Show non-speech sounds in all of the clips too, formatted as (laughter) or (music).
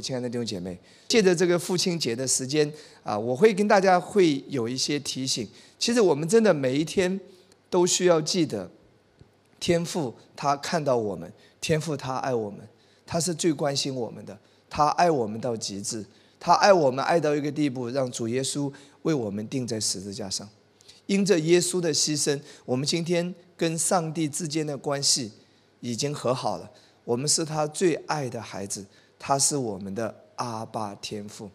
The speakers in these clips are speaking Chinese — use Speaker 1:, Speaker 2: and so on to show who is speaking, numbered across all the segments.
Speaker 1: 亲爱的弟兄姐妹，借着这个父亲节的时间啊，我会跟大家会有一些提醒。其实我们真的每一天都需要记得，天父他看到我们，天父他爱我们，他是最关心我们的，他爱我们到极致，他爱我们爱到一个地步，让主耶稣为我们钉在十字架上。因着耶稣的牺牲，我们今天跟上帝之间的关系已经和好了。我们是他最爱的孩子，他是我们的阿爸天父。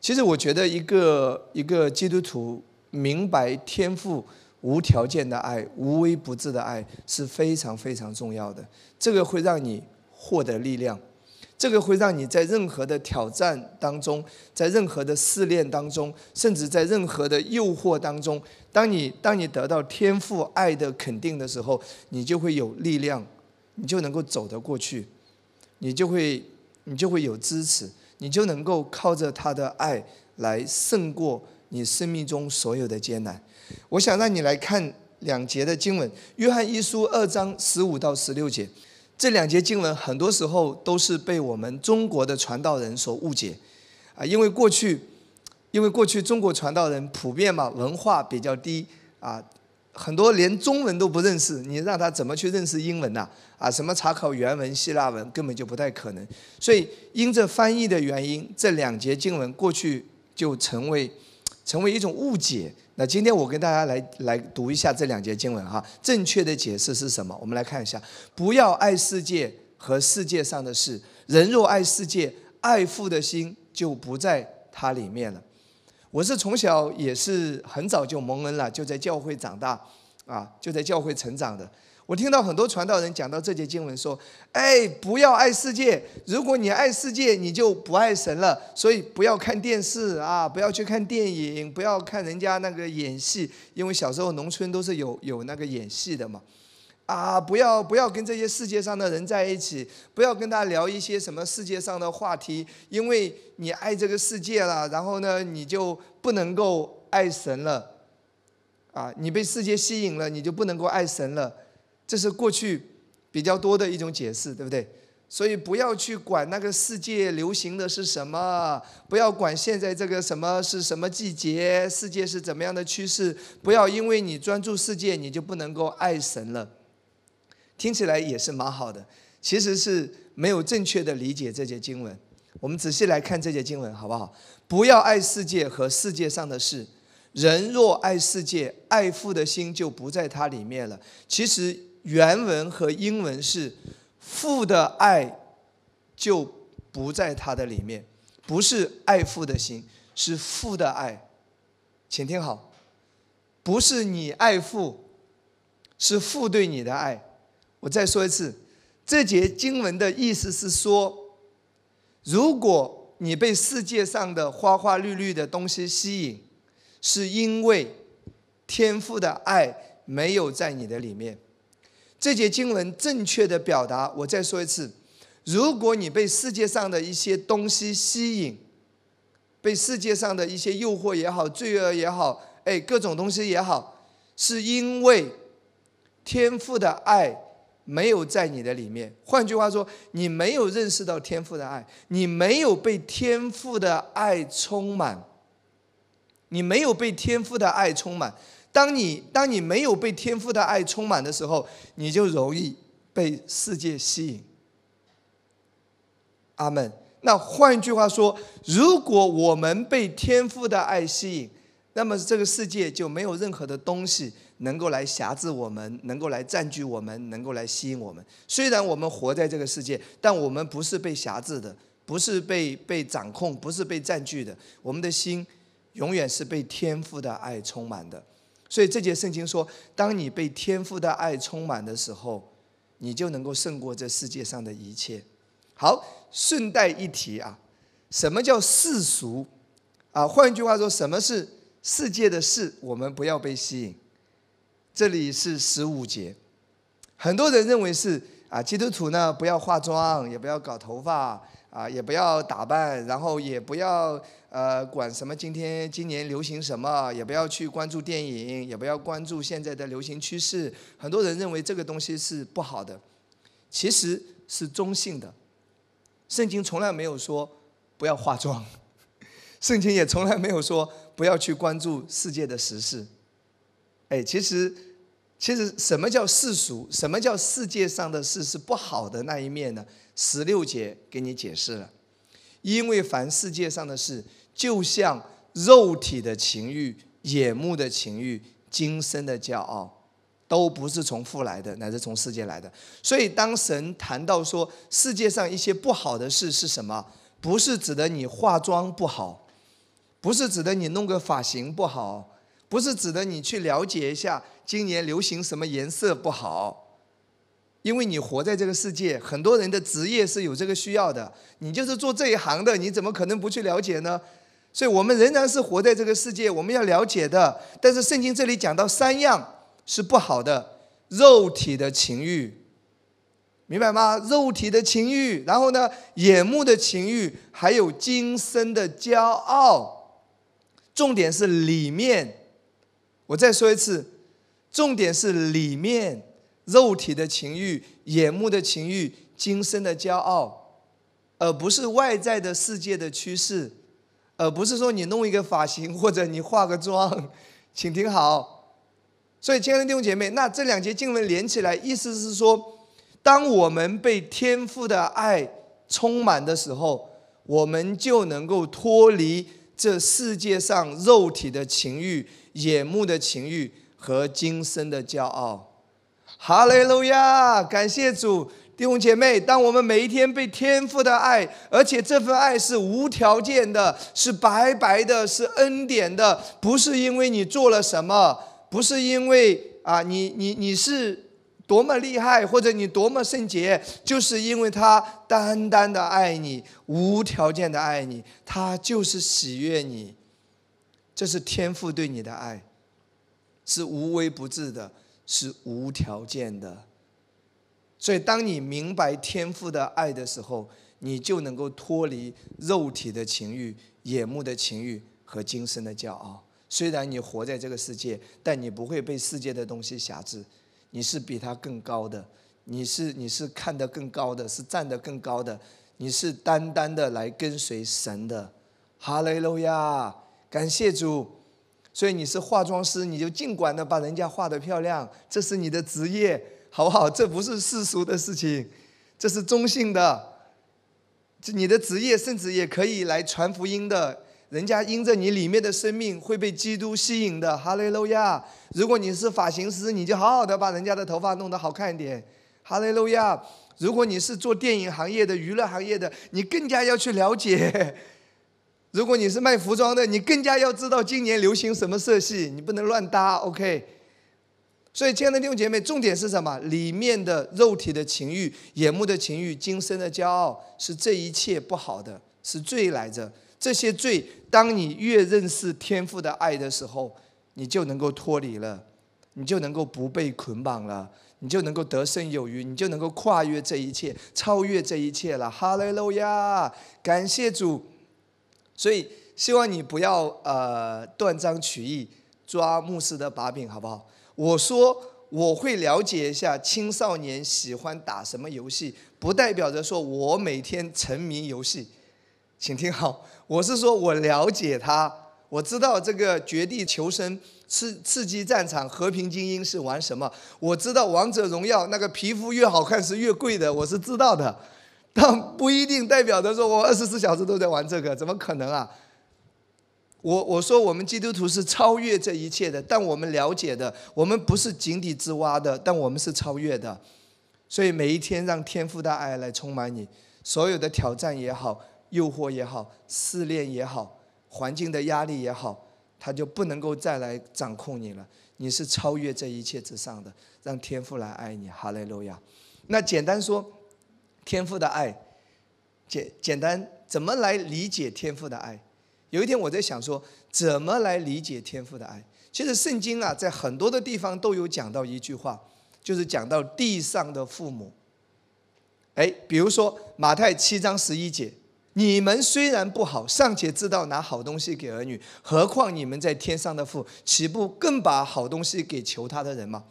Speaker 1: 其实我觉得，一个一个基督徒。明白天赋无条件的爱、无微不至的爱是非常非常重要的。这个会让你获得力量，这个会让你在任何的挑战当中，在任何的试炼当中，甚至在任何的诱惑当中，当你当你得到天赋爱的肯定的时候，你就会有力量，你就能够走得过去，你就会你就会有支持，你就能够靠着他的爱来胜过。你生命中所有的艰难，我想让你来看两节的经文，《约翰一书》二章十五到十六节。这两节经文很多时候都是被我们中国的传道人所误解，啊，因为过去，因为过去中国传道人普遍嘛文化比较低啊，很多连中文都不认识，你让他怎么去认识英文呐？啊，什么查考原文希腊文根本就不太可能。所以因着翻译的原因，这两节经文过去就成为。成为一种误解。那今天我跟大家来来读一下这两节经文哈，正确的解释是什么？我们来看一下：不要爱世界和世界上的事。人若爱世界，爱父的心就不在它里面了。我是从小也是很早就蒙恩了，就在教会长大，啊，就在教会成长的。我听到很多传道人讲到这节经文，说：“哎，不要爱世界。如果你爱世界，你就不爱神了。所以不要看电视啊，不要去看电影，不要看人家那个演戏，因为小时候农村都是有有那个演戏的嘛。啊，不要不要跟这些世界上的人在一起，不要跟他聊一些什么世界上的话题，因为你爱这个世界了，然后呢，你就不能够爱神了。啊，你被世界吸引了，你就不能够爱神了。”这是过去比较多的一种解释，对不对？所以不要去管那个世界流行的是什么，不要管现在这个什么是什么季节，世界是怎么样的趋势。不要因为你专注世界，你就不能够爱神了。听起来也是蛮好的，其实是没有正确的理解这节经文。我们仔细来看这节经文，好不好？不要爱世界和世界上的事。人若爱世界，爱父的心就不在它里面了。其实。原文和英文是父的爱就不在他的里面，不是爱父的心，是父的爱。请听好，不是你爱父，是父对你的爱。我再说一次，这节经文的意思是说，如果你被世界上的花花绿绿的东西吸引，是因为天赋的爱没有在你的里面。这节经文正确的表达，我再说一次：如果你被世界上的一些东西吸引，被世界上的一些诱惑也好、罪恶也好，哎，各种东西也好，是因为天赋的爱没有在你的里面。换句话说，你没有认识到天赋的爱，你没有被天赋的爱充满，你没有被天赋的爱充满。当你当你没有被天父的爱充满的时候，你就容易被世界吸引。阿门。那换句话说，如果我们被天父的爱吸引，那么这个世界就没有任何的东西能够来辖制我们，能够来占据我们，能够来吸引我们。虽然我们活在这个世界，但我们不是被辖制的，不是被被掌控，不是被占据的。我们的心永远是被天赋的爱充满的。所以这节圣经说，当你被天赋的爱充满的时候，你就能够胜过这世界上的一切。好，顺带一提啊，什么叫世俗？啊，换一句话说，什么是世界的事？我们不要被吸引。这里是十五节，很多人认为是啊，基督徒呢不要化妆，也不要搞头发，啊，也不要打扮，然后也不要。呃，管什么？今天今年流行什么？也不要去关注电影，也不要关注现在的流行趋势。很多人认为这个东西是不好的，其实是中性的，圣经从来没有说不要化妆，(laughs) 圣经也从来没有说不要去关注世界的时事。哎，其实，其实什么叫世俗？什么叫世界上的事是不好的那一面呢？十六节给你解释了，因为凡世界上的事，就像肉体的情欲、眼目的情欲、今生的骄傲。都不是从父来的，乃是从世界来的。所以，当神谈到说世界上一些不好的事是什么，不是指的你化妆不好，不是指的你弄个发型不好，不是指的你去了解一下今年流行什么颜色不好。因为你活在这个世界，很多人的职业是有这个需要的，你就是做这一行的，你怎么可能不去了解呢？所以我们仍然是活在这个世界，我们要了解的。但是圣经这里讲到三样。是不好的，肉体的情欲，明白吗？肉体的情欲，然后呢，眼目的情欲，还有今生的骄傲。重点是里面，我再说一次，重点是里面，肉体的情欲、眼目的情欲、今生的骄傲，而不是外在的世界的趋势，而不是说你弄一个发型或者你化个妆，请听好。所以，亲爱的弟兄姐妹，那这两节经文连起来，意思是说，当我们被天父的爱充满的时候，我们就能够脱离这世界上肉体的情欲、眼目的情欲和今生的骄傲。哈利路亚！感谢主，弟兄姐妹，当我们每一天被天父的爱，而且这份爱是无条件的，是白白的，是恩典的，不是因为你做了什么。不是因为啊，你你你是多么厉害，或者你多么圣洁，就是因为他单单的爱你，无条件的爱你，他就是喜悦你，这是天父对你的爱，是无微不至的，是无条件的。所以，当你明白天父的爱的时候，你就能够脱离肉体的情欲、眼目的情欲和今生的骄傲。虽然你活在这个世界，但你不会被世界的东西辖制，你是比他更高的，你是你是看得更高的，是站得更高的，你是单单的来跟随神的，哈利路亚，感谢主。所以你是化妆师，你就尽管的把人家画得漂亮，这是你的职业，好不好？这不是世俗的事情，这是中性的，这你的职业甚至也可以来传福音的。人家因着你里面的生命会被基督吸引的，哈利路亚！如果你是发型师，你就好好的把人家的头发弄得好看一点，哈利路亚！如果你是做电影行业的、娱乐行业的，你更加要去了解；如果你是卖服装的，你更加要知道今年流行什么色系，你不能乱搭，OK？所以，亲爱的弟兄姐妹，重点是什么？里面的肉体的情欲、眼目的情欲、今生的骄傲，是这一切不好的，是罪来着。这些罪，当你越认识天父的爱的时候，你就能够脱离了，你就能够不被捆绑了，你就能够得胜有余，你就能够跨越这一切，超越这一切了。哈利路亚，感谢主。所以希望你不要呃断章取义，抓牧师的把柄，好不好？我说我会了解一下青少年喜欢打什么游戏，不代表着说我每天沉迷游戏，请听好。我是说，我了解他，我知道这个绝地求生、刺刺激战场、和平精英是玩什么。我知道王者荣耀那个皮肤越好看是越贵的，我是知道的，(laughs) 但不一定代表着说我二十四小时都在玩这个，怎么可能啊？我我说我们基督徒是超越这一切的，但我们了解的，我们不是井底之蛙的，但我们是超越的。所以每一天让天赋的爱来充满你，所有的挑战也好。诱惑也好，试炼也好，环境的压力也好，他就不能够再来掌控你了。你是超越这一切之上的，让天父来爱你。哈利路亚。那简单说，天父的爱，简简单怎么来理解天父的爱？有一天我在想说，怎么来理解天父的爱？其实圣经啊，在很多的地方都有讲到一句话，就是讲到地上的父母。哎，比如说马太七章十一节。你们虽然不好，尚且知道拿好东西给儿女，何况你们在天上的父，岂不更把好东西给求他的人吗？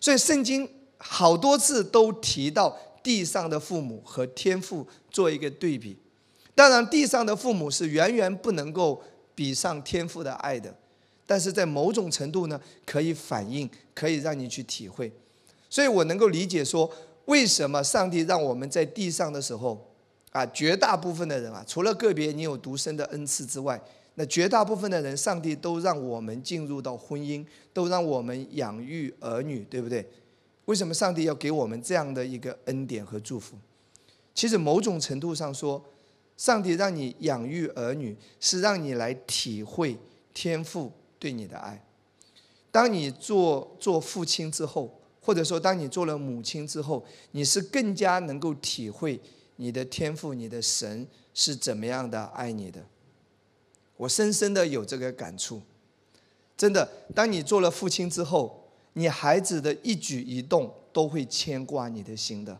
Speaker 1: 所以圣经好多次都提到地上的父母和天父做一个对比。当然，地上的父母是远远不能够比上天父的爱的，但是在某种程度呢，可以反映，可以让你去体会。所以我能够理解说，为什么上帝让我们在地上的时候，啊，绝大部分的人啊，除了个别你有独生的恩赐之外，那绝大部分的人，上帝都让我们进入到婚姻，都让我们养育儿女，对不对？为什么上帝要给我们这样的一个恩典和祝福？其实某种程度上说，上帝让你养育儿女，是让你来体会天父对你的爱。当你做做父亲之后，或者说当你做了母亲之后，你是更加能够体会你的天赋、你的神是怎么样的爱你的。我深深的有这个感触，真的，当你做了父亲之后，你孩子的一举一动都会牵挂你的心的，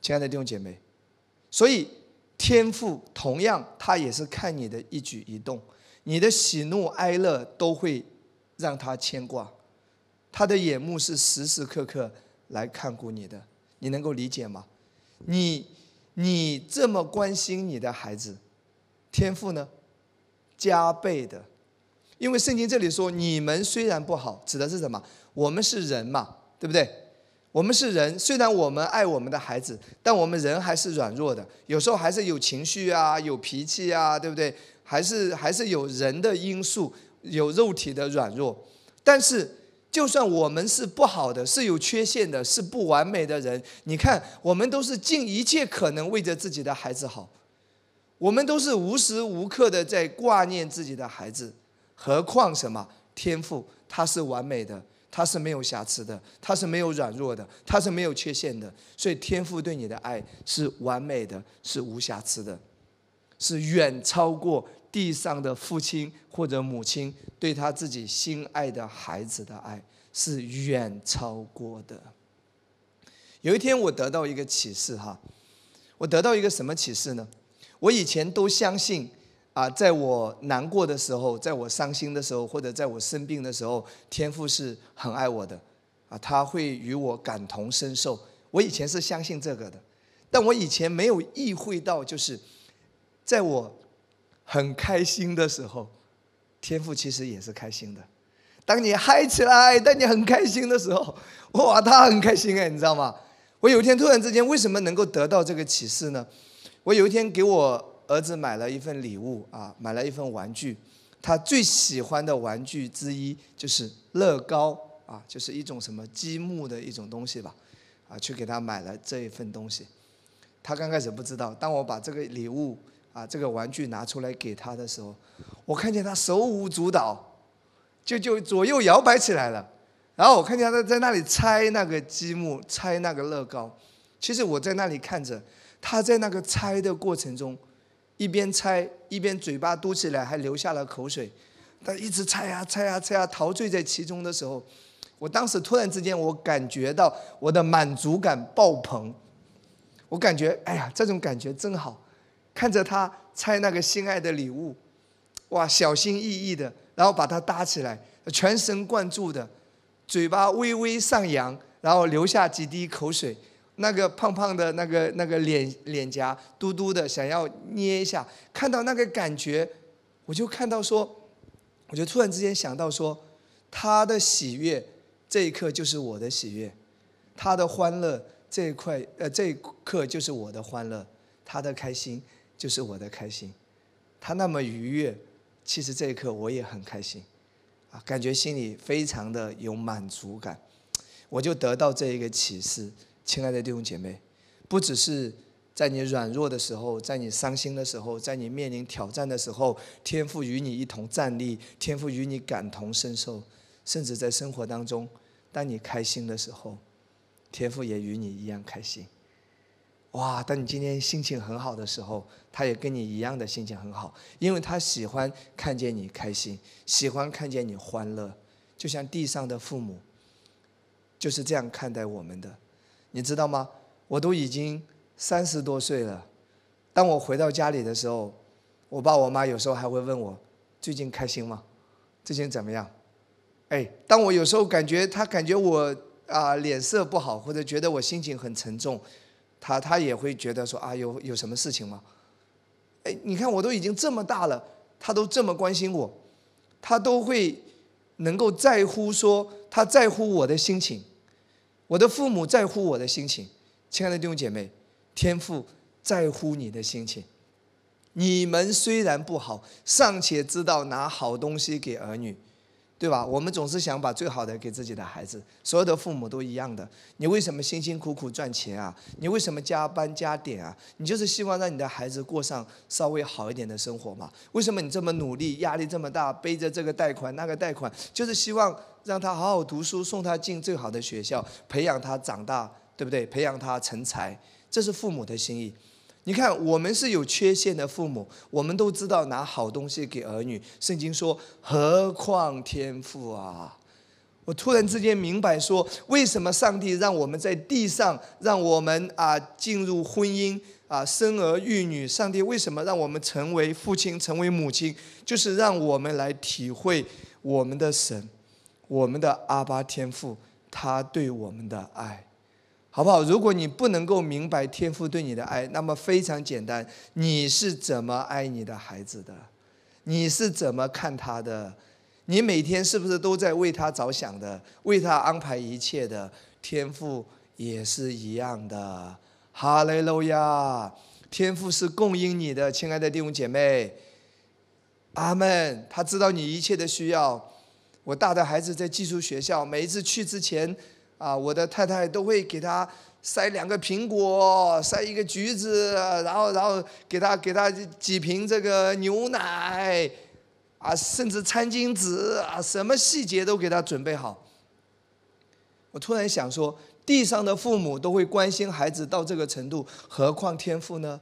Speaker 1: 亲爱的弟兄姐妹，所以天父同样他也是看你的一举一动，你的喜怒哀乐都会让他牵挂，他的眼目是时时刻刻来看顾你的，你能够理解吗？你你这么关心你的孩子，天父呢？加倍的，因为圣经这里说，你们虽然不好，指的是什么？我们是人嘛，对不对？我们是人，虽然我们爱我们的孩子，但我们人还是软弱的，有时候还是有情绪啊，有脾气啊，对不对？还是还是有人的因素，有肉体的软弱。但是，就算我们是不好的，是有缺陷的，是不完美的人，你看，我们都是尽一切可能为着自己的孩子好。我们都是无时无刻的在挂念自己的孩子，何况什么天赋？他是完美的，他是没有瑕疵的，他是没有软弱的，他是没有缺陷的。所以天赋对你的爱是完美的，是无瑕疵的，是远超过地上的父亲或者母亲对他自己心爱的孩子的爱，是远超过的。有一天我得到一个启示哈，我得到一个什么启示呢？我以前都相信，啊，在我难过的时候，在我伤心的时候，或者在我生病的时候，天父是很爱我的，啊，他会与我感同身受。我以前是相信这个的，但我以前没有意会到，就是在我很开心的时候，天父其实也是开心的。当你嗨起来，当你很开心的时候，哇，他很开心哎，你知道吗？我有一天突然之间，为什么能够得到这个启示呢？我有一天给我儿子买了一份礼物啊，买了一份玩具，他最喜欢的玩具之一就是乐高啊，就是一种什么积木的一种东西吧，啊，去给他买了这一份东西。他刚开始不知道，当我把这个礼物啊，这个玩具拿出来给他的时候，我看见他手舞足蹈，就就左右摇摆起来了。然后我看见他在那里拆那个积木，拆那个乐高。其实我在那里看着。他在那个拆的过程中，一边拆一边嘴巴嘟起来，还流下了口水。他一直拆啊拆啊拆啊，陶醉在其中的时候，我当时突然之间，我感觉到我的满足感爆棚。我感觉，哎呀，这种感觉真好。看着他拆那个心爱的礼物，哇，小心翼翼的，然后把它搭起来，全神贯注的，嘴巴微微上扬，然后流下几滴口水。那个胖胖的那个那个脸脸颊嘟嘟的，想要捏一下，看到那个感觉，我就看到说，我就突然之间想到说，他的喜悦这一刻就是我的喜悦，他的欢乐这一块呃这一刻就是我的欢乐，他的开心就是我的开心，他那么愉悦，其实这一刻我也很开心，啊，感觉心里非常的有满足感，我就得到这一个启示。亲爱的弟兄姐妹，不只是在你软弱的时候，在你伤心的时候，在你面临挑战的时候，天父与你一同站立，天父与你感同身受，甚至在生活当中，当你开心的时候，天父也与你一样开心。哇！当你今天心情很好的时候，他也跟你一样的心情很好，因为他喜欢看见你开心，喜欢看见你欢乐，就像地上的父母就是这样看待我们的。你知道吗？我都已经三十多岁了。当我回到家里的时候，我爸我妈有时候还会问我：“最近开心吗？最近怎么样？”哎，当我有时候感觉他感觉我啊脸色不好，或者觉得我心情很沉重，他他也会觉得说啊有有什么事情吗？哎，你看我都已经这么大了，他都这么关心我，他都会能够在乎说他在乎我的心情，我的父母在乎我的心情，亲爱的弟兄姐妹，天父在乎你的心情。你们虽然不好，尚且知道拿好东西给儿女，对吧？我们总是想把最好的给自己的孩子。所有的父母都一样的。你为什么辛辛苦苦赚钱啊？你为什么加班加点啊？你就是希望让你的孩子过上稍微好一点的生活嘛？为什么你这么努力，压力这么大，背着这个贷款那个贷款，就是希望让他好好读书，送他进最好的学校，培养他长大，对不对？培养他成才，这是父母的心意。你看，我们是有缺陷的父母，我们都知道拿好东西给儿女。圣经说：“何况天父啊！”我突然之间明白，说为什么上帝让我们在地上，让我们啊进入婚姻啊生儿育女。上帝为什么让我们成为父亲、成为母亲，就是让我们来体会我们的神，我们的阿巴天父，他对我们的爱。好不好？如果你不能够明白天父对你的爱，那么非常简单，你是怎么爱你的孩子的？你是怎么看他的？你每天是不是都在为他着想的，为他安排一切的？天父也是一样的。哈利路亚！天父是供应你的，亲爱的弟兄姐妹。阿门。他知道你一切的需要。我大的孩子在寄宿学校，每一次去之前。啊，我的太太都会给他塞两个苹果，塞一个橘子，然后，然后给他给他几瓶这个牛奶，啊，甚至餐巾纸啊，什么细节都给他准备好。我突然想说，地上的父母都会关心孩子到这个程度，何况天父呢？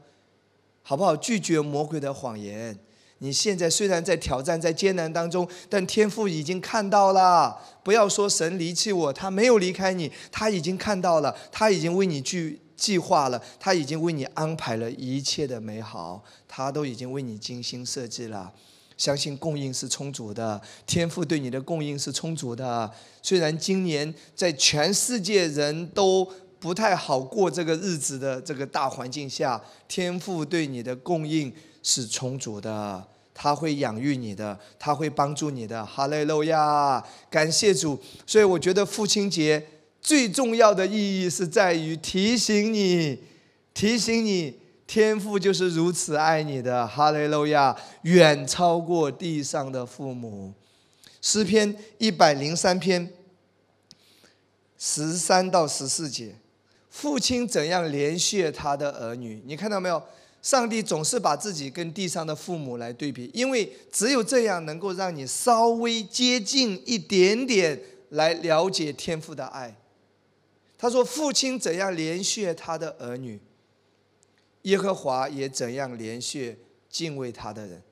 Speaker 1: 好不好？拒绝魔鬼的谎言。你现在虽然在挑战、在艰难当中，但天父已经看到了。不要说神离弃我，他没有离开你，他已经看到了，他已经为你去计划了，他已经为你安排了一切的美好，他都已经为你精心设计了。相信供应是充足的，天赋对你的供应是充足的。虽然今年在全世界人都不太好过这个日子的这个大环境下，天赋对你的供应。是充足的，他会养育你的，他会帮助你的。哈利路亚，感谢主。所以我觉得父亲节最重要的意义是在于提醒你，提醒你，天父就是如此爱你的。哈利路亚，远超过地上的父母。诗篇一百零三篇十三到十四节，父亲怎样连续他的儿女？你看到没有？上帝总是把自己跟地上的父母来对比，因为只有这样能够让你稍微接近一点点来了解天父的爱。他说：“父亲怎样连续他的儿女，耶和华也怎样连续敬畏他的人。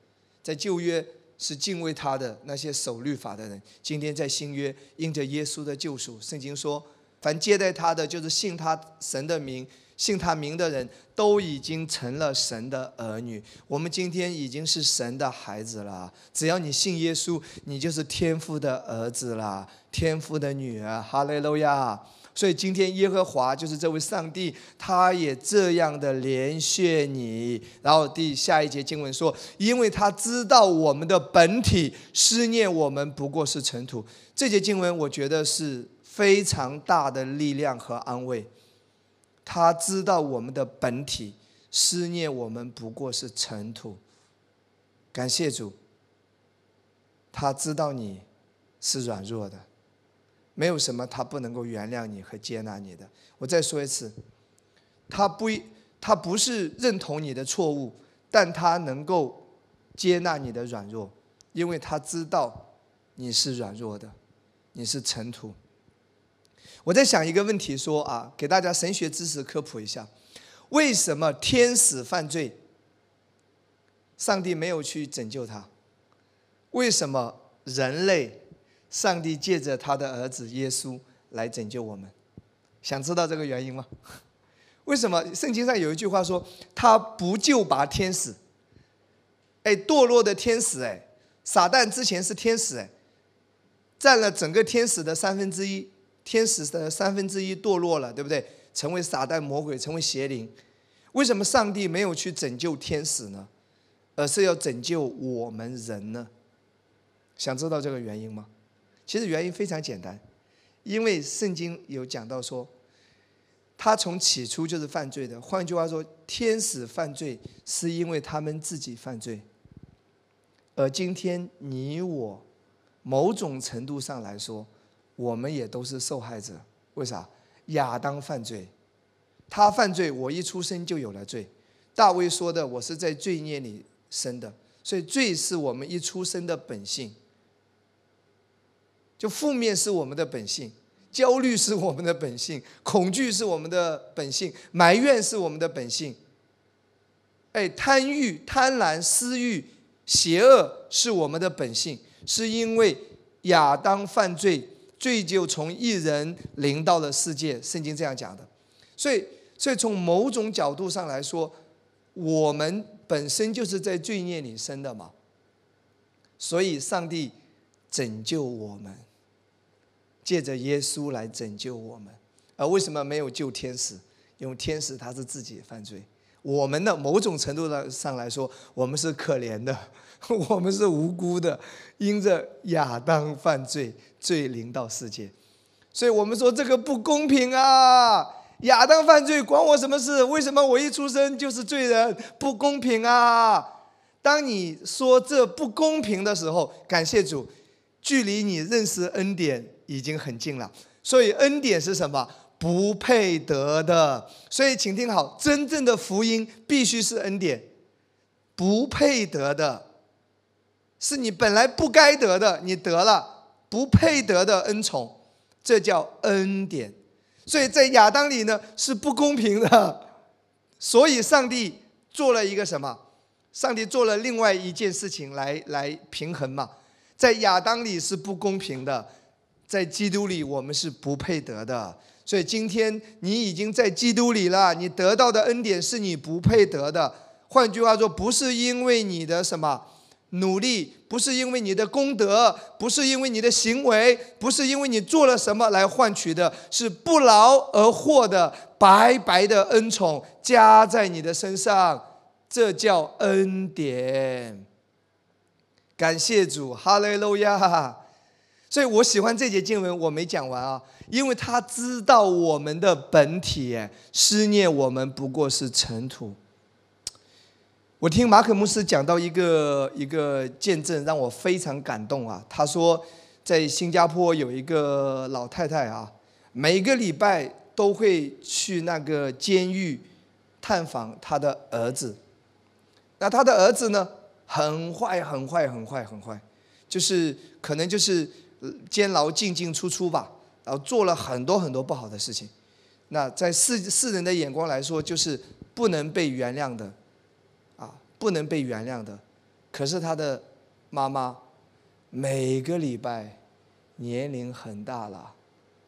Speaker 1: 在旧约是敬畏他的那些守律法的人，今天在新约因着耶稣的救赎，圣经说，凡接待他的，就是信他神的名。”信他名的人都已经成了神的儿女。我们今天已经是神的孩子了。只要你信耶稣，你就是天父的儿子了，天父的女儿。哈利路亚！所以今天耶和华就是这位上帝，他也这样的连续你。然后第下一节经文说：“因为他知道我们的本体思念我们不过是尘土。”这节经文我觉得是非常大的力量和安慰。他知道我们的本体思念我们不过是尘土，感谢主。他知道你是软弱的，没有什么他不能够原谅你和接纳你的。我再说一次，他不他不是认同你的错误，但他能够接纳你的软弱，因为他知道你是软弱的，你是尘土。我在想一个问题，说啊，给大家神学知识科普一下：为什么天使犯罪，上帝没有去拯救他？为什么人类，上帝借着他的儿子耶稣来拯救我们？想知道这个原因吗？(laughs) 为什么圣经上有一句话说，他不救拔天使？哎，堕落的天使，哎，撒旦之前是天使，哎，占了整个天使的三分之一。天使的三分之一堕落了，对不对？成为撒旦魔鬼，成为邪灵。为什么上帝没有去拯救天使呢？而是要拯救我们人呢？想知道这个原因吗？其实原因非常简单，因为圣经有讲到说，他从起初就是犯罪的。换句话说，天使犯罪是因为他们自己犯罪，而今天你我，某种程度上来说，我们也都是受害者。为啥？亚当犯罪，他犯罪，我一出生就有了罪。大卫说的：“我是在罪孽里生的。”所以罪是我们一出生的本性。就负面是我们的本性，焦虑是我们的本性，恐惧是我们的本性，埋怨是我们的本性。哎，贪欲、贪婪、私欲、邪恶是我们的本性，是因为亚当犯罪。罪就从一人临到了世界，圣经这样讲的。所以，所以从某种角度上来说，我们本身就是在罪孽里生的嘛。所以，上帝拯救我们，借着耶稣来拯救我们。而为什么没有救天使？因为天使他是自己犯罪。我们的某种程度上上来说，我们是可怜的，(laughs) 我们是无辜的，因着亚当犯罪，罪临到世界，所以我们说这个不公平啊！亚当犯罪管我什么事？为什么我一出生就是罪人？不公平啊！当你说这不公平的时候，感谢主，距离你认识恩典已经很近了。所以恩典是什么？不配得的，所以请听好，真正的福音必须是恩典，不配得的，是你本来不该得的，你得了不配得的恩宠，这叫恩典。所以在亚当里呢是不公平的，所以上帝做了一个什么？上帝做了另外一件事情来来平衡嘛，在亚当里是不公平的，在基督里我们是不配得的。所以今天你已经在基督里了，你得到的恩典是你不配得的。换句话说，不是因为你的什么努力，不是因为你的功德，不是因为你的行为，不是因为你做了什么来换取的，是不劳而获的白白的恩宠加在你的身上，这叫恩典。感谢主，哈利路亚。所以我喜欢这节经文，我没讲完啊。因为他知道我们的本体，思念我们不过是尘土。我听马可牧师讲到一个一个见证，让我非常感动啊。他说，在新加坡有一个老太太啊，每个礼拜都会去那个监狱探访他的儿子。那他的儿子呢，很坏，很坏，很坏，很坏，就是可能就是监牢进进出出吧。然后做了很多很多不好的事情，那在世世人的眼光来说，就是不能被原谅的，啊，不能被原谅的。可是他的妈妈每个礼拜年龄很大了，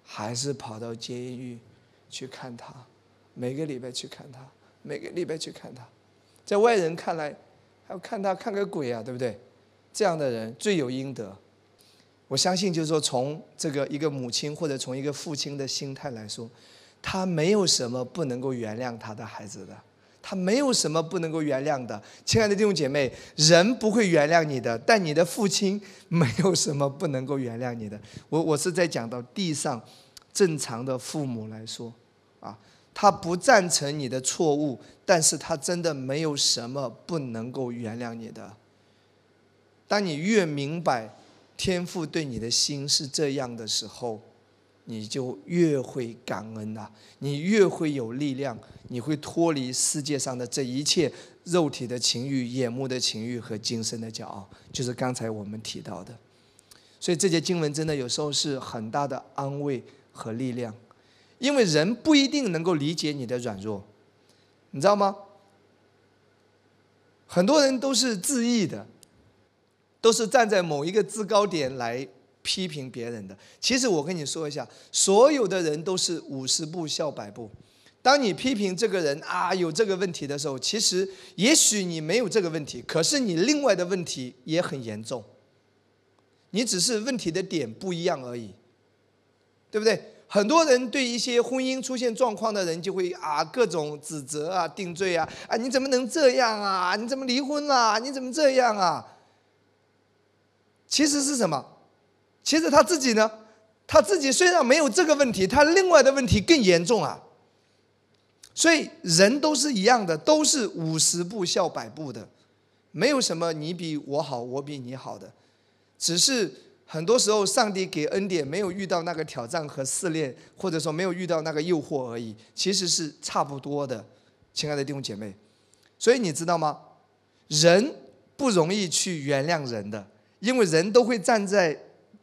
Speaker 1: 还是跑到监狱去看他，每个礼拜去看他，每个礼拜去看他。在外人看来，还要看他看个鬼啊，对不对？这样的人罪有应得。我相信，就是说，从这个一个母亲或者从一个父亲的心态来说，他没有什么不能够原谅他的孩子的，他没有什么不能够原谅的。亲爱的弟兄姐妹，人不会原谅你的，但你的父亲没有什么不能够原谅你的。我我是在讲到地上正常的父母来说，啊，他不赞成你的错误，但是他真的没有什么不能够原谅你的。当你越明白。天父对你的心是这样的时候，你就越会感恩呐，你越会有力量，你会脱离世界上的这一切肉体的情欲、眼目的情欲和今生的骄傲，就是刚才我们提到的。所以这节经文真的有时候是很大的安慰和力量，因为人不一定能够理解你的软弱，你知道吗？很多人都是自义的。都是站在某一个制高点来批评别人的。其实我跟你说一下，所有的人都是五十步笑百步。当你批评这个人啊有这个问题的时候，其实也许你没有这个问题，可是你另外的问题也很严重。你只是问题的点不一样而已，对不对？很多人对一些婚姻出现状况的人，就会啊各种指责啊、定罪啊，啊你怎么能这样啊？你怎么离婚啦？你怎么这样啊？其实是什么？其实他自己呢？他自己虽然没有这个问题，他另外的问题更严重啊。所以人都是一样的，都是五十步笑百步的，没有什么你比我好，我比你好的，只是。很多时候，上帝给恩典没有遇到那个挑战和试炼，或者说没有遇到那个诱惑而已，其实是差不多的，亲爱的弟兄姐妹。所以你知道吗？人不容易去原谅人的，因为人都会站在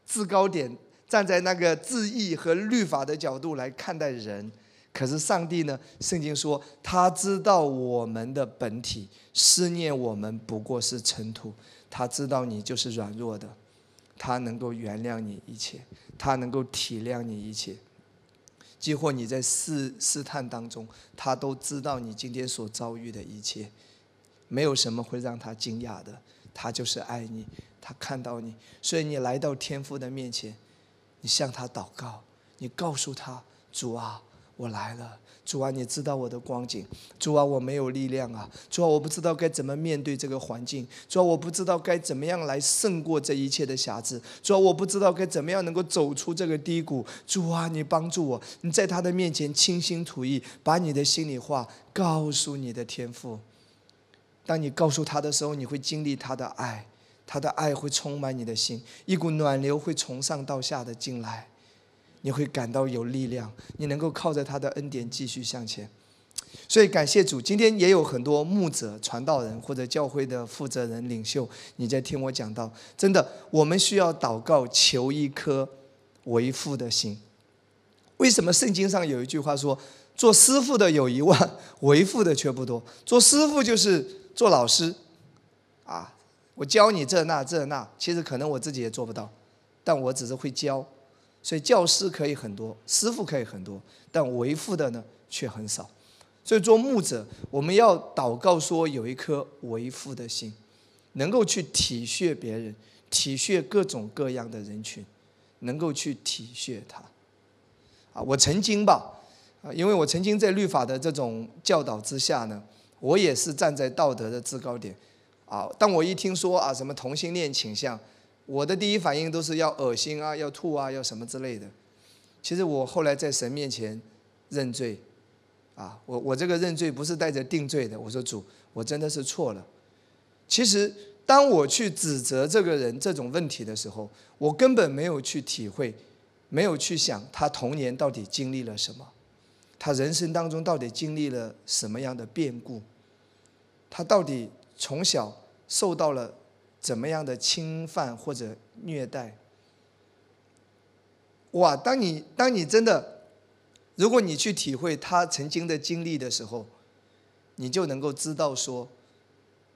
Speaker 1: 制高点，站在那个自义和律法的角度来看待人。可是上帝呢？圣经说他知道我们的本体，思念我们不过是尘土，他知道你就是软弱的。他能够原谅你一切，他能够体谅你一切。几乎你在试试探当中，他都知道你今天所遭遇的一切，没有什么会让他惊讶的。他就是爱你，他看到你，所以你来到天父的面前，你向他祷告，你告诉他：主啊，我来了。主啊，你知道我的光景。主啊，我没有力量啊。主啊，我不知道该怎么面对这个环境。主啊，我不知道该怎么样来胜过这一切的瑕疵。主啊，我不知道该怎么样能够走出这个低谷。主啊，你帮助我。你在他的面前倾心吐意，把你的心里话告诉你的天父。当你告诉他的时候，你会经历他的爱，他的爱会充满你的心，一股暖流会从上到下的进来。你会感到有力量，你能够靠着他的恩典继续向前，所以感谢主。今天也有很多牧者、传道人或者教会的负责人、领袖，你在听我讲到，真的，我们需要祷告，求一颗为父的心。为什么圣经上有一句话说：“做师傅的有一万，为父的却不多。”做师傅就是做老师，啊，我教你这那这那，其实可能我自己也做不到，但我只是会教。所以教师可以很多，师傅可以很多，但为父的呢却很少。所以做牧者，我们要祷告说有一颗为父的心，能够去体恤别人，体恤各种各样的人群，能够去体恤他。啊，我曾经吧，啊，因为我曾经在律法的这种教导之下呢，我也是站在道德的制高点。啊，当我一听说啊什么同性恋倾向，我的第一反应都是要恶心啊，要吐啊，要什么之类的。其实我后来在神面前认罪，啊，我我这个认罪不是带着定罪的。我说主，我真的是错了。其实当我去指责这个人这种问题的时候，我根本没有去体会，没有去想他童年到底经历了什么，他人生当中到底经历了什么样的变故，他到底从小受到了。怎么样的侵犯或者虐待？哇！当你当你真的，如果你去体会他曾经的经历的时候，你就能够知道说，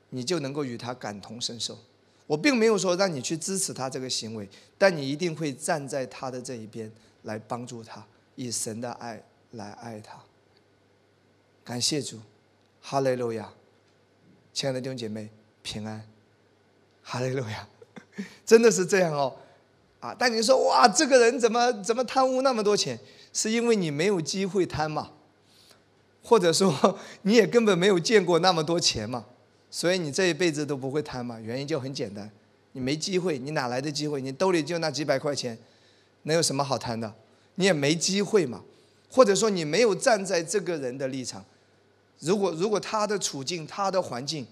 Speaker 1: 你就能够与他感同身受。我并没有说让你去支持他这个行为，但你一定会站在他的这一边来帮助他，以神的爱来爱他。感谢主，哈利路亚！亲爱的弟兄姐妹，平安。哈利路亚，(laughs) 真的是这样哦，啊！但你说哇，这个人怎么怎么贪污那么多钱？是因为你没有机会贪嘛？或者说 (laughs) 你也根本没有见过那么多钱嘛？所以你这一辈子都不会贪嘛？原因就很简单，你没机会，你哪来的机会？你兜里就那几百块钱，能有什么好贪的？你也没机会嘛？或者说你没有站在这个人的立场，如果如果他的处境、他的环境，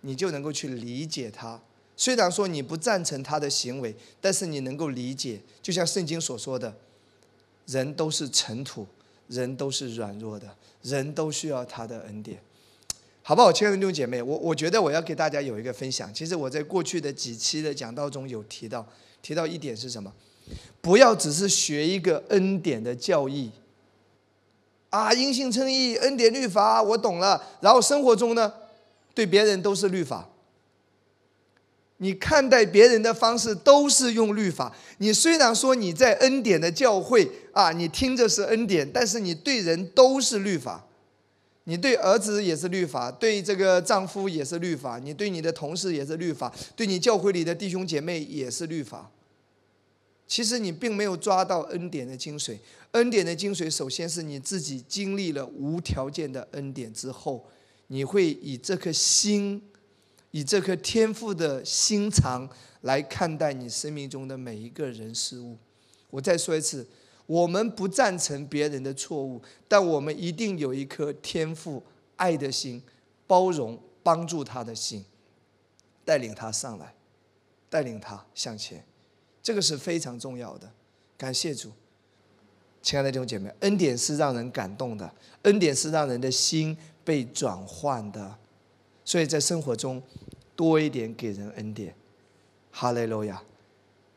Speaker 1: 你就能够去理解他。虽然说你不赞成他的行为，但是你能够理解，就像圣经所说的，人都是尘土，人都是软弱的，人都需要他的恩典，好不好，亲爱的弟兄姐妹？我我觉得我要给大家有一个分享。其实我在过去的几期的讲道中有提到，提到一点是什么？不要只是学一个恩典的教义，啊，因信称义，恩典律法我懂了，然后生活中呢，对别人都是律法。你看待别人的方式都是用律法。你虽然说你在恩典的教会啊，你听着是恩典，但是你对人都是律法。你对儿子也是律法，对这个丈夫也是律法，你对你的同事也是律法，对你教会里的弟兄姐妹也是律法。其实你并没有抓到恩典的精髓。恩典的精髓，首先是你自己经历了无条件的恩典之后，你会以这颗心，以这颗天赋的心肠来看待你生命中的每一个人事物。我再说一次，我们不赞成别人的错误，但我们一定有一颗天赋爱的心，包容帮助他的心，带领他上来，带领他向前，这个是非常重要的。感谢主。亲爱的弟兄姐妹，恩典是让人感动的，恩典是让人的心被转换的，所以在生活中多一点给人恩典，哈利路亚，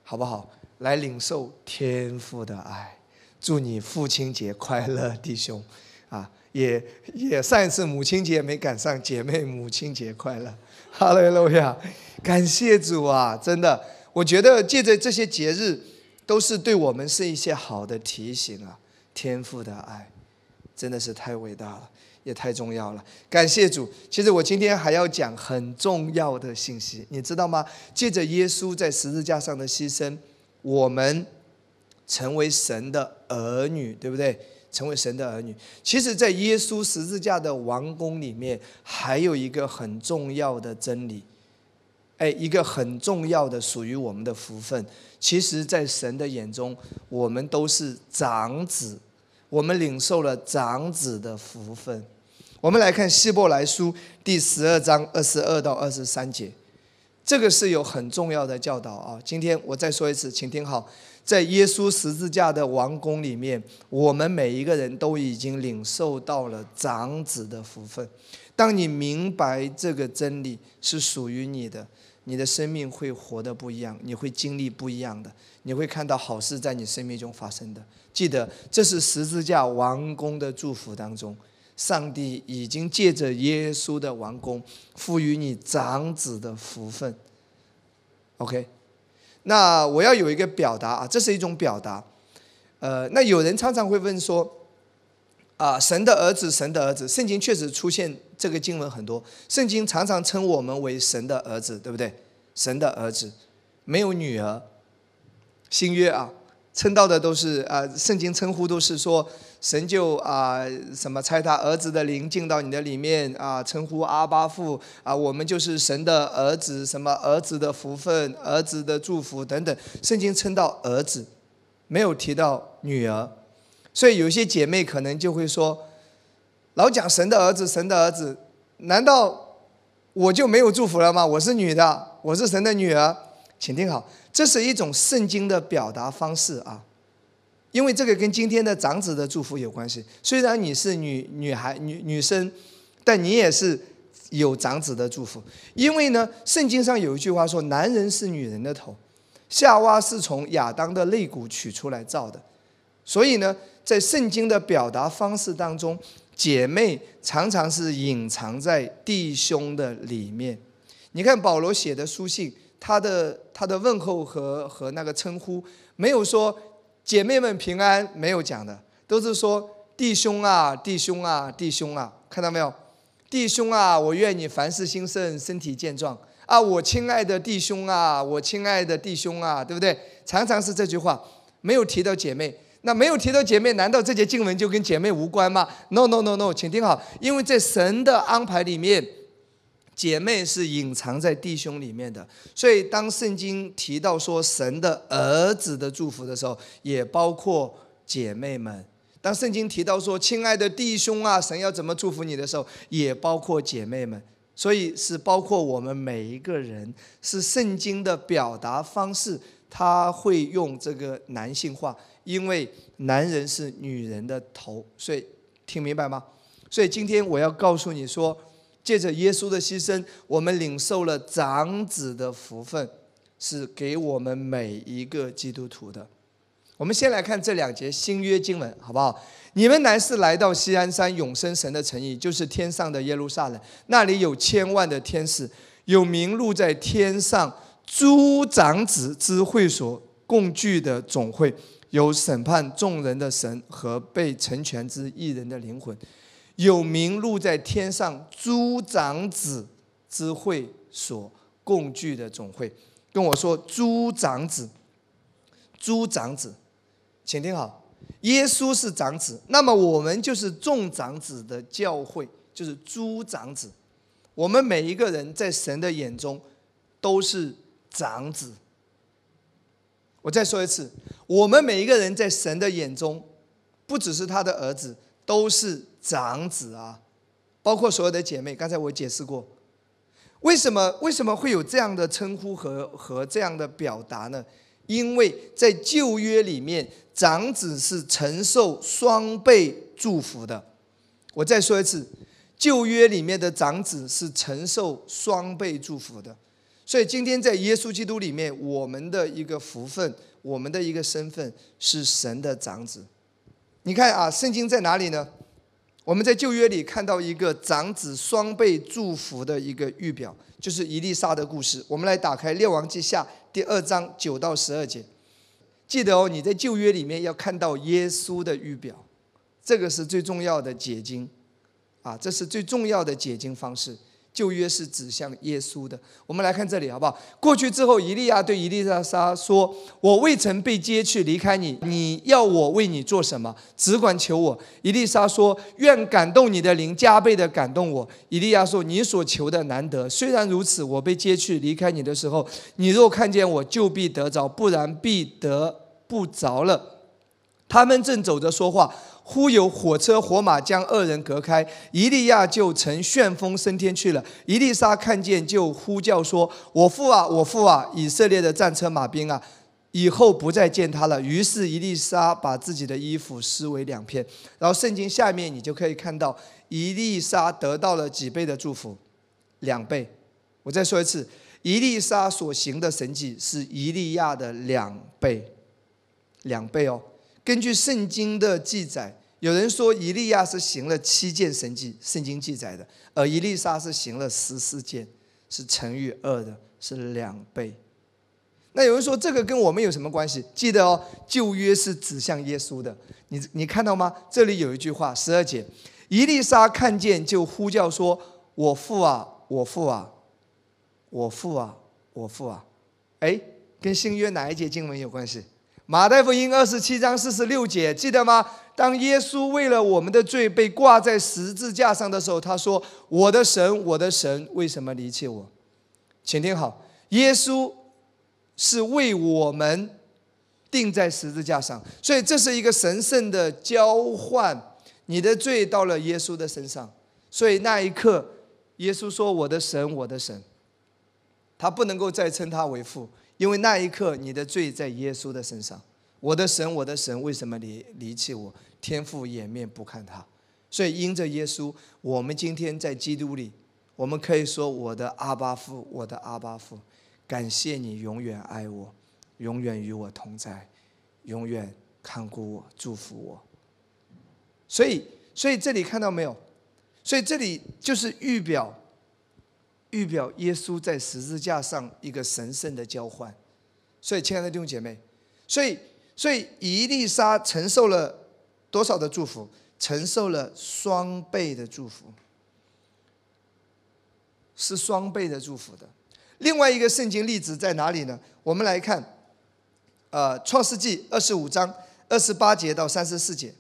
Speaker 1: 好不好？来领受天父的爱，祝你父亲节快乐，弟兄啊！也也上一次母亲节没赶上，姐妹母亲节快乐，哈利路亚！感谢主啊！真的，我觉得借着这些节日。都是对我们是一些好的提醒啊！天父的爱真的是太伟大了，也太重要了。感谢主。其实我今天还要讲很重要的信息，你知道吗？借着耶稣在十字架上的牺牲，我们成为神的儿女，对不对？成为神的儿女。其实，在耶稣十字架的王宫里面，还有一个很重要的真理。哎，一个很重要的属于我们的福分，其实，在神的眼中，我们都是长子，我们领受了长子的福分。我们来看希伯来书第十二章二十二到二十三节，这个是有很重要的教导啊。今天我再说一次，请听好，在耶稣十字架的王宫里面，我们每一个人都已经领受到了长子的福分。当你明白这个真理是属于你的。你的生命会活得不一样，你会经历不一样的，你会看到好事在你生命中发生的。记得，这是十字架王宫的祝福当中，上帝已经借着耶稣的王宫赋予你长子的福分。OK，那我要有一个表达啊，这是一种表达。呃，那有人常常会问说。啊，神的儿子，神的儿子，圣经确实出现这个经文很多。圣经常常称我们为神的儿子，对不对？神的儿子，没有女儿。新约啊，称到的都是啊，圣经称呼都是说神就啊什么差他儿子的灵进到你的里面啊，称呼阿巴父啊，我们就是神的儿子，什么儿子的福分、儿子的祝福等等。圣经称到儿子，没有提到女儿。所以有些姐妹可能就会说，老讲神的儿子，神的儿子，难道我就没有祝福了吗？我是女的，我是神的女儿，请听好，这是一种圣经的表达方式啊，因为这个跟今天的长子的祝福有关系。虽然你是女女孩女女生，但你也是有长子的祝福。因为呢，圣经上有一句话说，男人是女人的头，夏娃是从亚当的肋骨取出来造的，所以呢。在圣经的表达方式当中，姐妹常常是隐藏在弟兄的里面。你看保罗写的书信，他的他的问候和和那个称呼，没有说姐妹们平安，没有讲的，都是说弟兄啊，弟兄啊，弟兄啊，看到没有？弟兄啊，我愿你凡事兴盛，身体健壮啊！我亲爱的弟兄啊，我亲爱的弟兄啊，对不对？常常是这句话，没有提到姐妹。那没有提到姐妹，难道这节经文就跟姐妹无关吗？No No No No，请听好，因为在神的安排里面，姐妹是隐藏在弟兄里面的。所以当圣经提到说神的儿子的祝福的时候，也包括姐妹们；当圣经提到说亲爱的弟兄啊，神要怎么祝福你的时候，也包括姐妹们。所以是包括我们每一个人，是圣经的表达方式，他会用这个男性化。因为男人是女人的头，所以听明白吗？所以今天我要告诉你说，借着耶稣的牺牲，我们领受了长子的福分，是给我们每一个基督徒的。我们先来看这两节新约经文，好不好？你们乃是来到西安山永生神的诚意，就是天上的耶路撒冷，那里有千万的天使，有名录在天上诸长子之会所共聚的总会。有审判众人的神和被成全之一人的灵魂，有名录在天上诸长子之会所共聚的总会。跟我说，诸长子，诸长子，请听好，耶稣是长子，那么我们就是众长子的教会，就是诸长子。我们每一个人在神的眼中都是长子。我再说一次，我们每一个人在神的眼中，不只是他的儿子，都是长子啊，包括所有的姐妹。刚才我解释过，为什么为什么会有这样的称呼和和这样的表达呢？因为在旧约里面，长子是承受双倍祝福的。我再说一次，旧约里面的长子是承受双倍祝福的。所以今天在耶稣基督里面，我们的一个福分，我们的一个身份是神的长子。你看啊，圣经在哪里呢？我们在旧约里看到一个长子双倍祝福的一个预表，就是以利沙的故事。我们来打开列王记下第二章九到十二节。记得哦，你在旧约里面要看到耶稣的预表，这个是最重要的解经，啊，这是最重要的解经方式。旧约是指向耶稣的。我们来看这里，好不好？过去之后，以利亚对以利沙说：“我未曾被接去离开你，你要我为你做什么？只管求我。”以利沙说：“愿感动你的灵加倍的感动我。”以利亚说：“你所求的难得。虽然如此，我被接去离开你的时候，你若看见我，就必得着；不然，必得不着了。”他们正走着说话。忽有火车火马将二人隔开，伊利亚就乘旋风升天去了。以利沙看见，就呼叫说：“我父啊，我父啊！以色列的战车马兵啊，以后不再见他了。”于是以利沙把自己的衣服撕为两片。然后圣经下面你就可以看到，以利沙得到了几倍的祝福，两倍。我再说一次，以利沙所行的神迹是伊利亚的两倍，两倍哦。根据圣经的记载，有人说以利亚是行了七件神迹，圣经记载的，而以利沙是行了十四件，是乘以二的，是两倍。那有人说这个跟我们有什么关系？记得哦，旧约是指向耶稣的。你你看到吗？这里有一句话，十二节，以利沙看见就呼叫说：“我父啊，我父啊，我父啊，我父啊。”哎，跟新约哪一节经文有关系？马太福音二十七章四十六节，记得吗？当耶稣为了我们的罪被挂在十字架上的时候，他说：“我的神，我的神，为什么离弃我？”请听好，耶稣是为我们钉在十字架上，所以这是一个神圣的交换。你的罪到了耶稣的身上，所以那一刻，耶稣说：“我的神，我的神。”他不能够再称他为父。因为那一刻，你的罪在耶稣的身上。我的神，我的神，为什么离离弃我？天父掩面不看他。所以因着耶稣，我们今天在基督里，我们可以说：“我的阿巴父，我的阿巴父，感谢你永远爱我，永远与我同在，永远看顾我，祝福我。”所以，所以这里看到没有？所以这里就是预表。预表耶稣在十字架上一个神圣的交换，所以亲爱的弟兄姐妹，所以所以以利沙承受了多少的祝福？承受了双倍的祝福，是双倍的祝福的。另外一个圣经例子在哪里呢？我们来看，呃，创世纪二十五章二十八节到三十四节，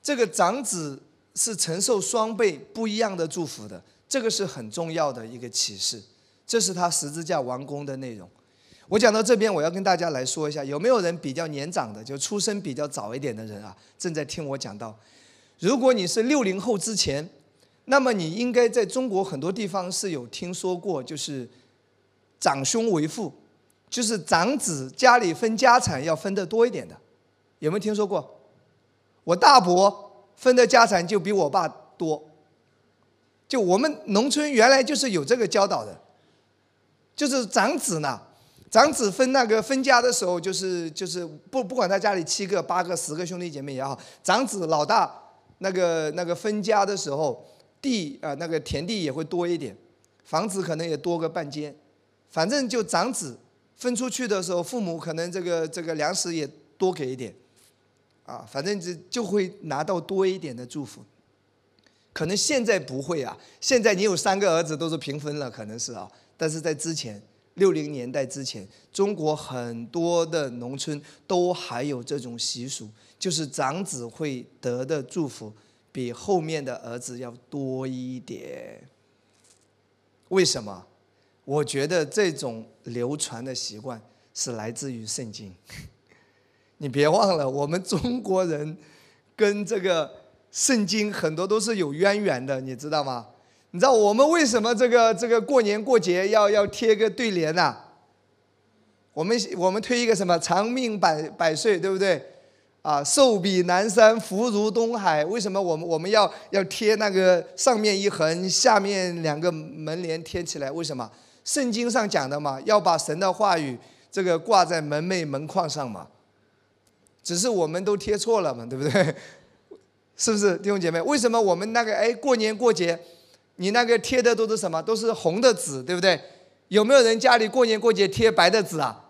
Speaker 1: 这个长子是承受双倍不一样的祝福的。这个是很重要的一个启示，这是他十字架完工的内容。我讲到这边，我要跟大家来说一下，有没有人比较年长的，就出生比较早一点的人啊，正在听我讲到。如果你是六零后之前，那么你应该在中国很多地方是有听说过，就是长兄为父，就是长子家里分家产要分得多一点的，有没有听说过？我大伯分的家产就比我爸多。就我们农村原来就是有这个教导的，就是长子呢，长子分那个分家的时候，就是就是不不管他家里七个八个十个兄弟姐妹也好，长子老大那个那个分家的时候，地啊那个田地也会多一点，房子可能也多个半间，反正就长子分出去的时候，父母可能这个这个粮食也多给一点，啊，反正就就会拿到多一点的祝福。可能现在不会啊，现在你有三个儿子都是平分了，可能是啊，但是在之前六零年代之前，中国很多的农村都还有这种习俗，就是长子会得的祝福比后面的儿子要多一点。为什么？我觉得这种流传的习惯是来自于圣经。(laughs) 你别忘了，我们中国人跟这个圣经很多都是有渊源的，你知道吗？你知道我们为什么这个这个过年过节要要贴个对联呐？我们我们推一个什么长命百百岁，对不对？啊，寿比南山，福如东海。为什么我们我们要要贴那个上面一横，下面两个门帘贴起来？为什么？圣经上讲的嘛，要把神的话语这个挂在门楣门框上嘛。只是我们都贴错了嘛，对不对？是不是弟兄姐妹？为什么我们那个哎过年过节？你那个贴的都是什么？都是红的纸，对不对？有没有人家里过年过节贴白的纸啊？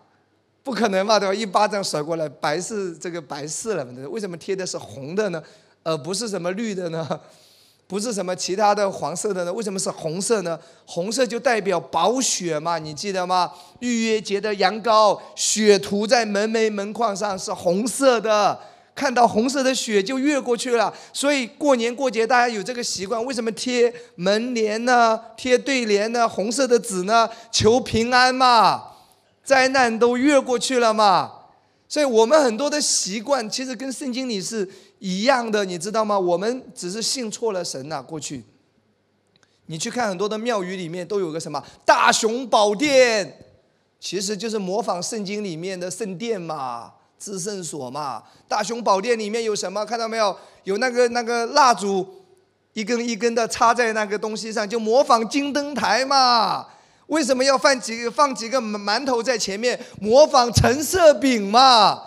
Speaker 1: 不可能嘛，对吧？一巴掌甩过来，白是这个白事了，为什么贴的是红的呢？而不是什么绿的呢？不是什么其他的黄色的呢？为什么是红色呢？红色就代表宝血嘛，你记得吗？预约节的羊羔，血涂在门楣门框上是红色的。看到红色的血就越过去了，所以过年过节大家有这个习惯。为什么贴门帘呢？贴对联呢？红色的纸呢？求平安嘛，灾难都越过去了嘛。所以我们很多的习惯其实跟圣经里是一样的，你知道吗？我们只是信错了神呐。过去，你去看很多的庙宇里面都有个什么大雄宝殿，其实就是模仿圣经里面的圣殿嘛。至圣所嘛，大雄宝殿里面有什么？看到没有？有那个那个蜡烛，一根一根的插在那个东西上，就模仿金灯台嘛。为什么要放几个放几个馒头在前面，模仿橙色饼嘛？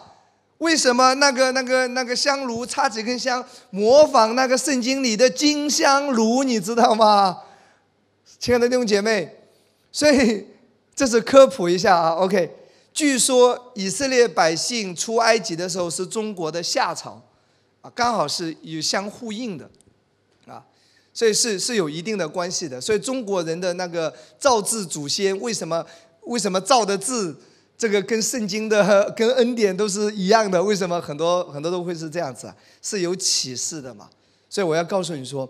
Speaker 1: 为什么那个那个那个香炉插几根香，模仿那个圣经里的金香炉？你知道吗？亲爱的弟兄姐妹，所以这是科普一下啊。OK。据说以色列百姓出埃及的时候是中国的夏朝，啊，刚好是有相呼应的，啊，所以是是有一定的关系的。所以中国人的那个造字祖先为什么为什么造的字这个跟圣经的 (laughs) 跟恩典都是一样的？为什么很多很多都会是这样子啊？是有启示的嘛？所以我要告诉你说，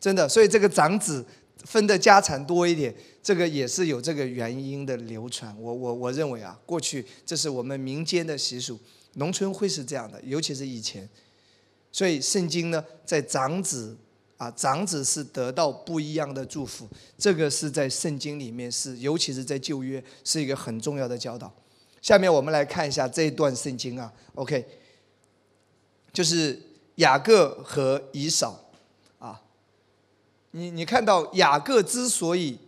Speaker 1: 真的，所以这个长子分的家产多一点。这个也是有这个原因的流传，我我我认为啊，过去这是我们民间的习俗，农村会是这样的，尤其是以前，所以圣经呢，在长子啊，长子是得到不一样的祝福，这个是在圣经里面是，尤其是在旧约是一个很重要的教导。下面我们来看一下这一段圣经啊，OK，就是雅各和以扫，你你看到雅各之所以。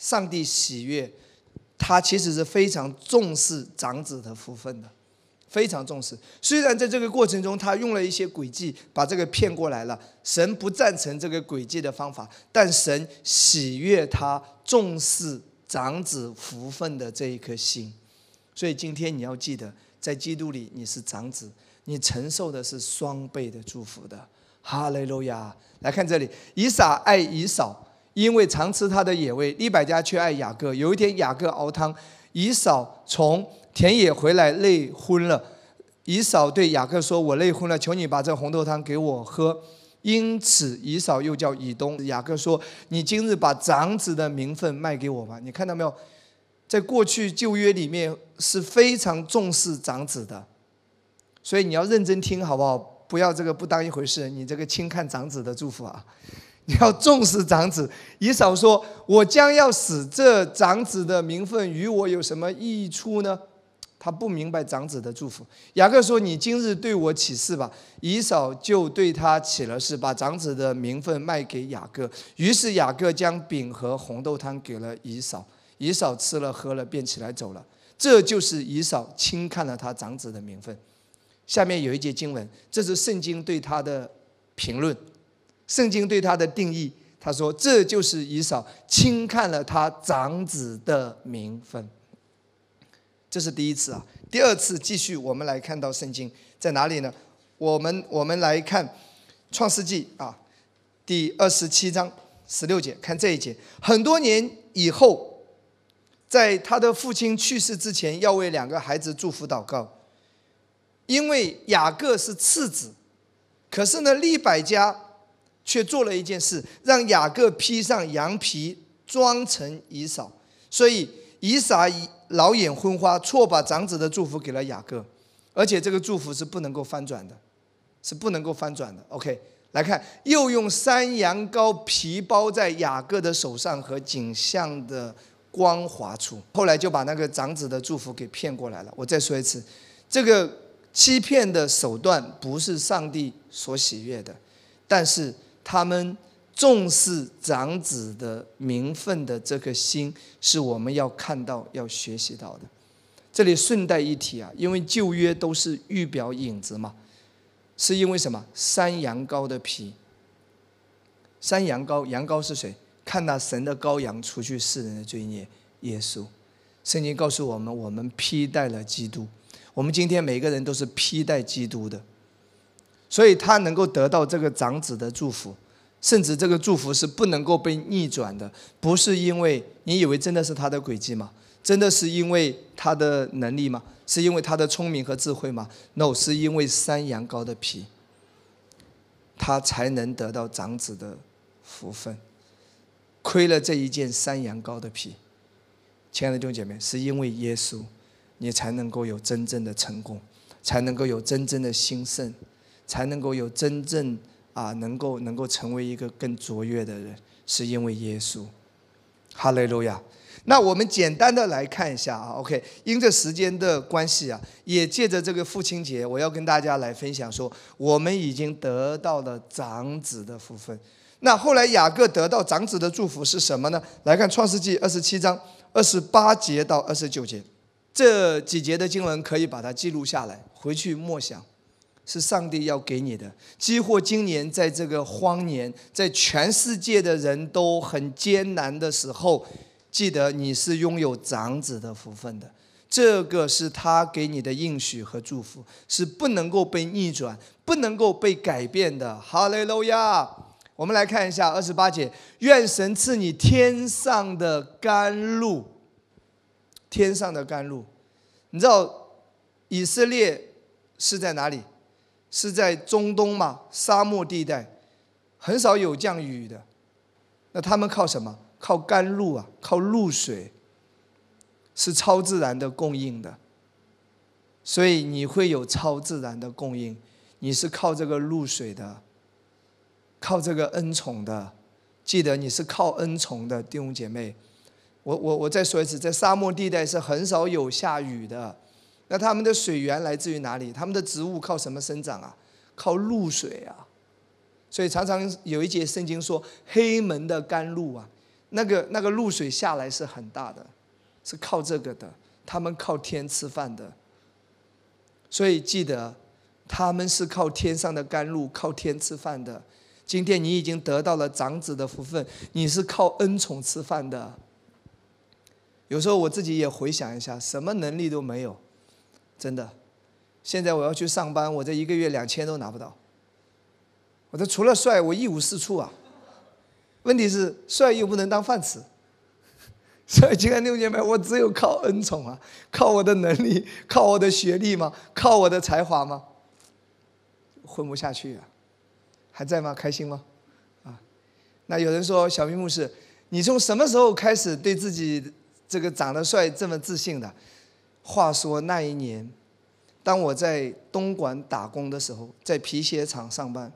Speaker 1: 上帝喜悦，他其实是非常重视长子的福分的，非常重视。虽然在这个过程中，他用了一些诡计把这个骗过来了，神不赞成这个诡计的方法，但神喜悦他重视长子福分的这一颗心。所以今天你要记得，在基督里你是长子，你承受的是双倍的祝福的。哈利路亚！来看这里，以撒爱以扫。因为常吃他的野味，利百加却爱雅各。有一天，雅各熬汤，以扫从田野回来累昏了。以扫对雅各说：“我累昏了，求你把这红豆汤给我喝。”因此，以扫又叫以东。雅各说：“你今日把长子的名分卖给我吧。”你看到没有？在过去旧约里面是非常重视长子的，所以你要认真听好不好？不要这个不当一回事，你这个轻看长子的祝福啊。(laughs) 你要重视长子，以扫说：“我将要死，这长子的名分与我有什么益处呢？”他不明白长子的祝福。雅各说：“你今日对我起誓吧。”以扫就对他起了誓，把长子的名分卖给雅各。于是雅各将饼和红豆汤给了以扫，以扫吃了喝了，便起来走了。这就是以扫轻看了他长子的名分。下面有一节经文，这是圣经对他的评论。圣经对他的定义，他说：“这就是以扫轻看了他长子的名分。”这是第一次啊。第二次，继续我们来看到圣经在哪里呢？我们我们来看创世纪啊，第二十七章十六节，看这一节。很多年以后，在他的父亲去世之前，要为两个孩子祝福祷告，因为雅各是次子，可是呢，利百加却做了一件事，让雅各披上羊皮，装成以扫，所以以撒老眼昏花，错把长子的祝福给了雅各，而且这个祝福是不能够翻转的，是不能够翻转的。OK。来看，又用山羊羔皮包在雅各的手上和颈项的光滑处，后来就把那个长子的祝福给骗过来了。我再说一次，这个欺骗的手段不是上帝所喜悦的，但是他们重视长子的名分的这颗心，是我们要看到、要学习到的。这里顺带一提啊，因为旧约都是预表影子嘛。是因为什么？山羊羔的皮。山羊羔，羊羔是谁？看那神的羔羊，除去世人的罪孽。耶稣，圣经告诉我们，我们披戴了基督。我们今天每个人都是披戴基督的，所以他能够得到这个长子的祝福，甚至这个祝福是不能够被逆转的。不是因为你以为真的是他的诡计吗？真的是因为他的能力吗？是因为他的聪明和智慧吗？No，是因为山羊羔的皮，他才能得到长子的福分。亏了这一件山羊羔的皮，亲爱的弟兄姐妹，是因为耶稣，你才能够有真正的成功，才能够有真正的兴盛，才能够有真正啊，能够能够成为一个更卓越的人，是因为耶稣。哈利路亚。那我们简单的来看一下啊，OK，因着时间的关系啊，也借着这个父亲节，我要跟大家来分享说，我们已经得到了长子的福分。那后来雅各得到长子的祝福是什么呢？来看创世纪二十七章二十八节到二十九节，这几节的经文可以把它记录下来，回去默想，是上帝要给你的。几乎今年在这个荒年，在全世界的人都很艰难的时候。记得你是拥有长子的福分的，这个是他给你的应许和祝福，是不能够被逆转、不能够被改变的。哈利路亚！我们来看一下二十八节：愿神赐你天上的甘露，天上的甘露。你知道以色列是在哪里？是在中东嘛？沙漠地带，很少有降雨的。那他们靠什么？靠甘露啊，靠露水，是超自然的供应的，所以你会有超自然的供应。你是靠这个露水的，靠这个恩宠的。记得你是靠恩宠的弟兄姐妹。我我我再说一次，在沙漠地带是很少有下雨的。那他们的水源来自于哪里？他们的植物靠什么生长啊？靠露水啊。所以常常有一节圣经说黑门的甘露啊。那个那个露水下来是很大的，是靠这个的。他们靠天吃饭的，所以记得，他们是靠天上的甘露，靠天吃饭的。今天你已经得到了长子的福分，你是靠恩宠吃饭的。有时候我自己也回想一下，什么能力都没有，真的。现在我要去上班，我这一个月两千都拿不到。我这除了帅，我一无是处啊。问题是帅又不能当饭吃，所以今天六年妹，我只有靠恩宠啊，靠我的能力，靠我的学历吗？靠我的才华吗？混不下去啊！还在吗？开心吗？啊？那有人说小明牧师，你从什么时候开始对自己这个长得帅这么自信的？话说那一年，当我在东莞打工的时候，在皮鞋厂上班。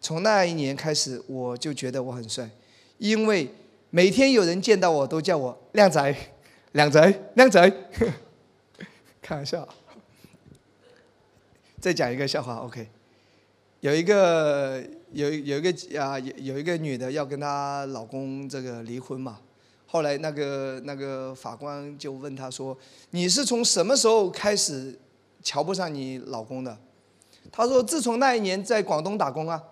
Speaker 1: 从那一年开始，我就觉得我很帅，因为每天有人见到我都叫我靓仔，靓仔，靓仔。开玩笑。再讲一个笑话，OK。有一个有有一个啊有有一个女的要跟她老公这个离婚嘛，后来那个那个法官就问她说：“你是从什么时候开始瞧不上你老公的？”她说：“自从那一年在广东打工啊。”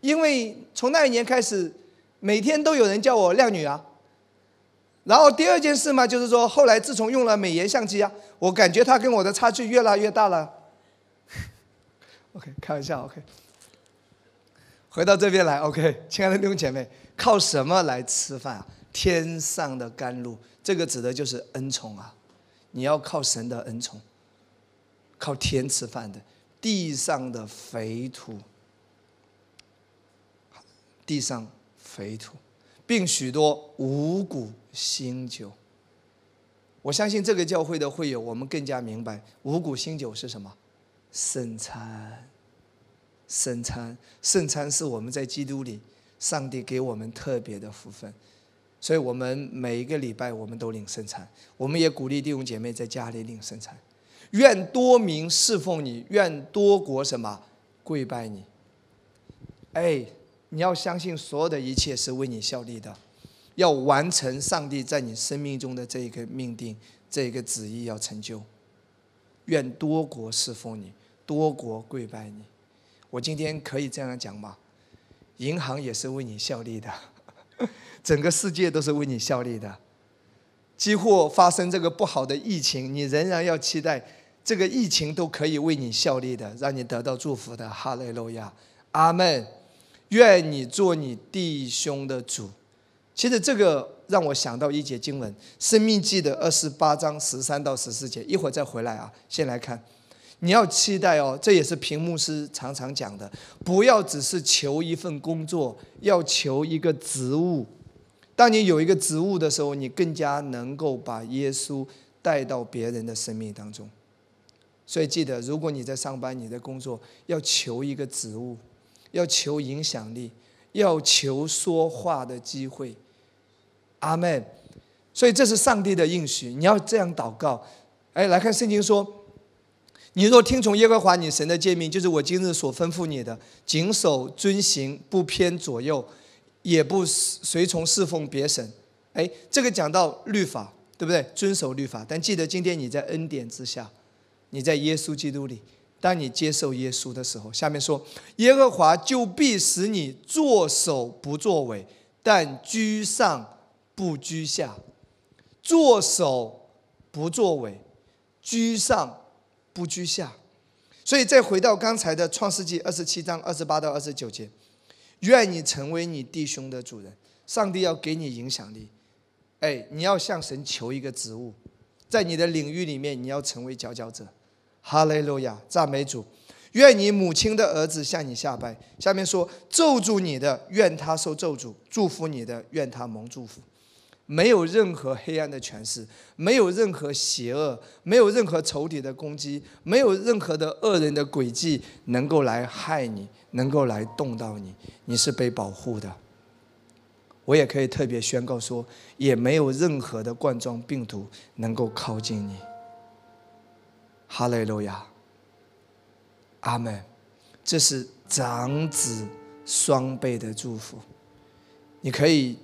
Speaker 1: 因为从那一年开始，每天都有人叫我靓女啊。然后第二件事嘛，就是说后来自从用了美颜相机啊，我感觉他跟我的差距越拉越大了。OK，开玩笑，OK。回到这边来，OK，亲爱的弟兄姐妹，靠什么来吃饭啊？天上的甘露，这个指的就是恩宠啊！你要靠神的恩宠，靠天吃饭的，地上的肥土，地上肥土，并许多五谷新酒。我相信这个教会的会友，我们更加明白五谷新酒是什么？圣餐，圣餐，圣餐是我们在基督里，上帝给我们特别的福分。所以我们每一个礼拜我们都领圣餐，我们也鼓励弟兄姐妹在家里领圣餐。愿多民侍奉你，愿多国什么跪拜你。哎，你要相信所有的一切是为你效力的，要完成上帝在你生命中的这一个命定，这一个旨意要成就。愿多国侍奉你，多国跪拜你。我今天可以这样讲吗？银行也是为你效力的。(laughs) 整个世界都是为你效力的，几乎发生这个不好的疫情，你仍然要期待这个疫情都可以为你效力的，让你得到祝福的。哈利路亚，阿门。愿你做你弟兄的主。其实这个让我想到一节经文，《生命记》的二十八章十三到十四节。一会儿再回来啊，先来看。你要期待哦，这也是屏幕师常常讲的，不要只是求一份工作，要求一个职务。当你有一个职务的时候，你更加能够把耶稣带到别人的生命当中。所以记得，如果你在上班，你在工作，要求一个职务，要求影响力，要求说话的机会。阿门。所以这是上帝的应许，你要这样祷告。哎，来看圣经说：“你若听从耶和华你神的诫命，就是我今日所吩咐你的，谨守遵行，不偏左右。”也不随从侍奉别神，哎，这个讲到律法，对不对？遵守律法，但记得今天你在恩典之下，你在耶稣基督里，当你接受耶稣的时候，下面说，耶和华就必使你作首不作尾，但居上不居下，作首不作尾，居上不居下。所以再回到刚才的创世纪二十七章二十八到二十九节。愿你成为你弟兄的主人，上帝要给你影响力。哎，你要向神求一个职务，在你的领域里面，你要成为佼佼者。哈利路亚，赞美主。愿你母亲的儿子向你下拜。下面说，咒诅你的，愿他受咒诅；祝福你的，愿他蒙祝福。没有任何黑暗的权势，没有任何邪恶，没有任何仇敌的攻击，没有任何的恶人的诡计能够来害你，能够来动到你，你是被保护的。我也可以特别宣告说，也没有任何的冠状病毒能够靠近你。哈利路亚，阿门。这是长子双倍的祝福。你可以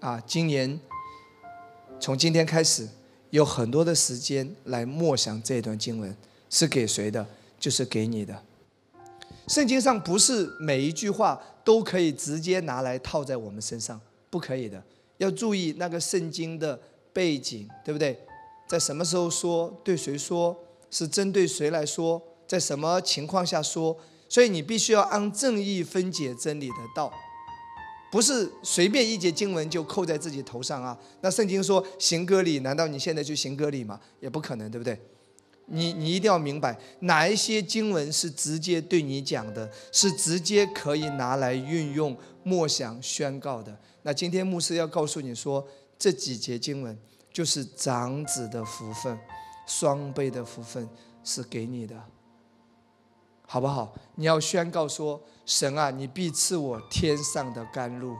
Speaker 1: 啊，今年。从今天开始，有很多的时间来默想这段经文，是给谁的？就是给你的。圣经上不是每一句话都可以直接拿来套在我们身上，不可以的。要注意那个圣经的背景，对不对？在什么时候说？对谁说？是针对谁来说？在什么情况下说？所以你必须要按正义分解真理的道。不是随便一节经文就扣在自己头上啊！那圣经说行割礼，难道你现在就行割礼吗？也不可能，对不对？你你一定要明白哪一些经文是直接对你讲的，是直接可以拿来运用默想宣告的。那今天牧师要告诉你说，这几节经文就是长子的福分，双倍的福分是给你的。好不好？你要宣告说：“神啊，你必赐我天上的甘露；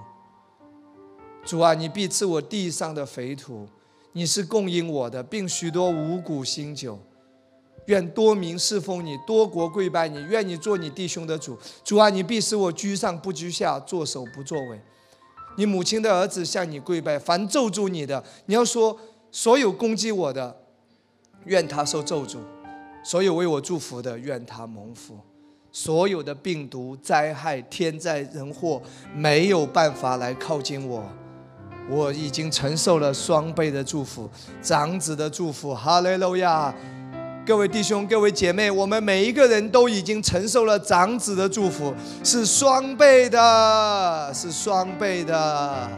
Speaker 1: 主啊，你必赐我地上的肥土。你是供应我的，并许多五谷新酒。愿多民侍奉你，多国跪拜你。愿你做你弟兄的主。主啊，你必使我居上不居下，作首不作尾。你母亲的儿子向你跪拜，凡咒诅你的，你要说：所有攻击我的，愿他受咒诅。”所有为我祝福的，愿他蒙福；所有的病毒、灾害、天灾人祸，没有办法来靠近我。我已经承受了双倍的祝福，长子的祝福。哈利路亚！各位弟兄、各位姐妹，我们每一个人都已经承受了长子的祝福，是双倍的，是双倍的。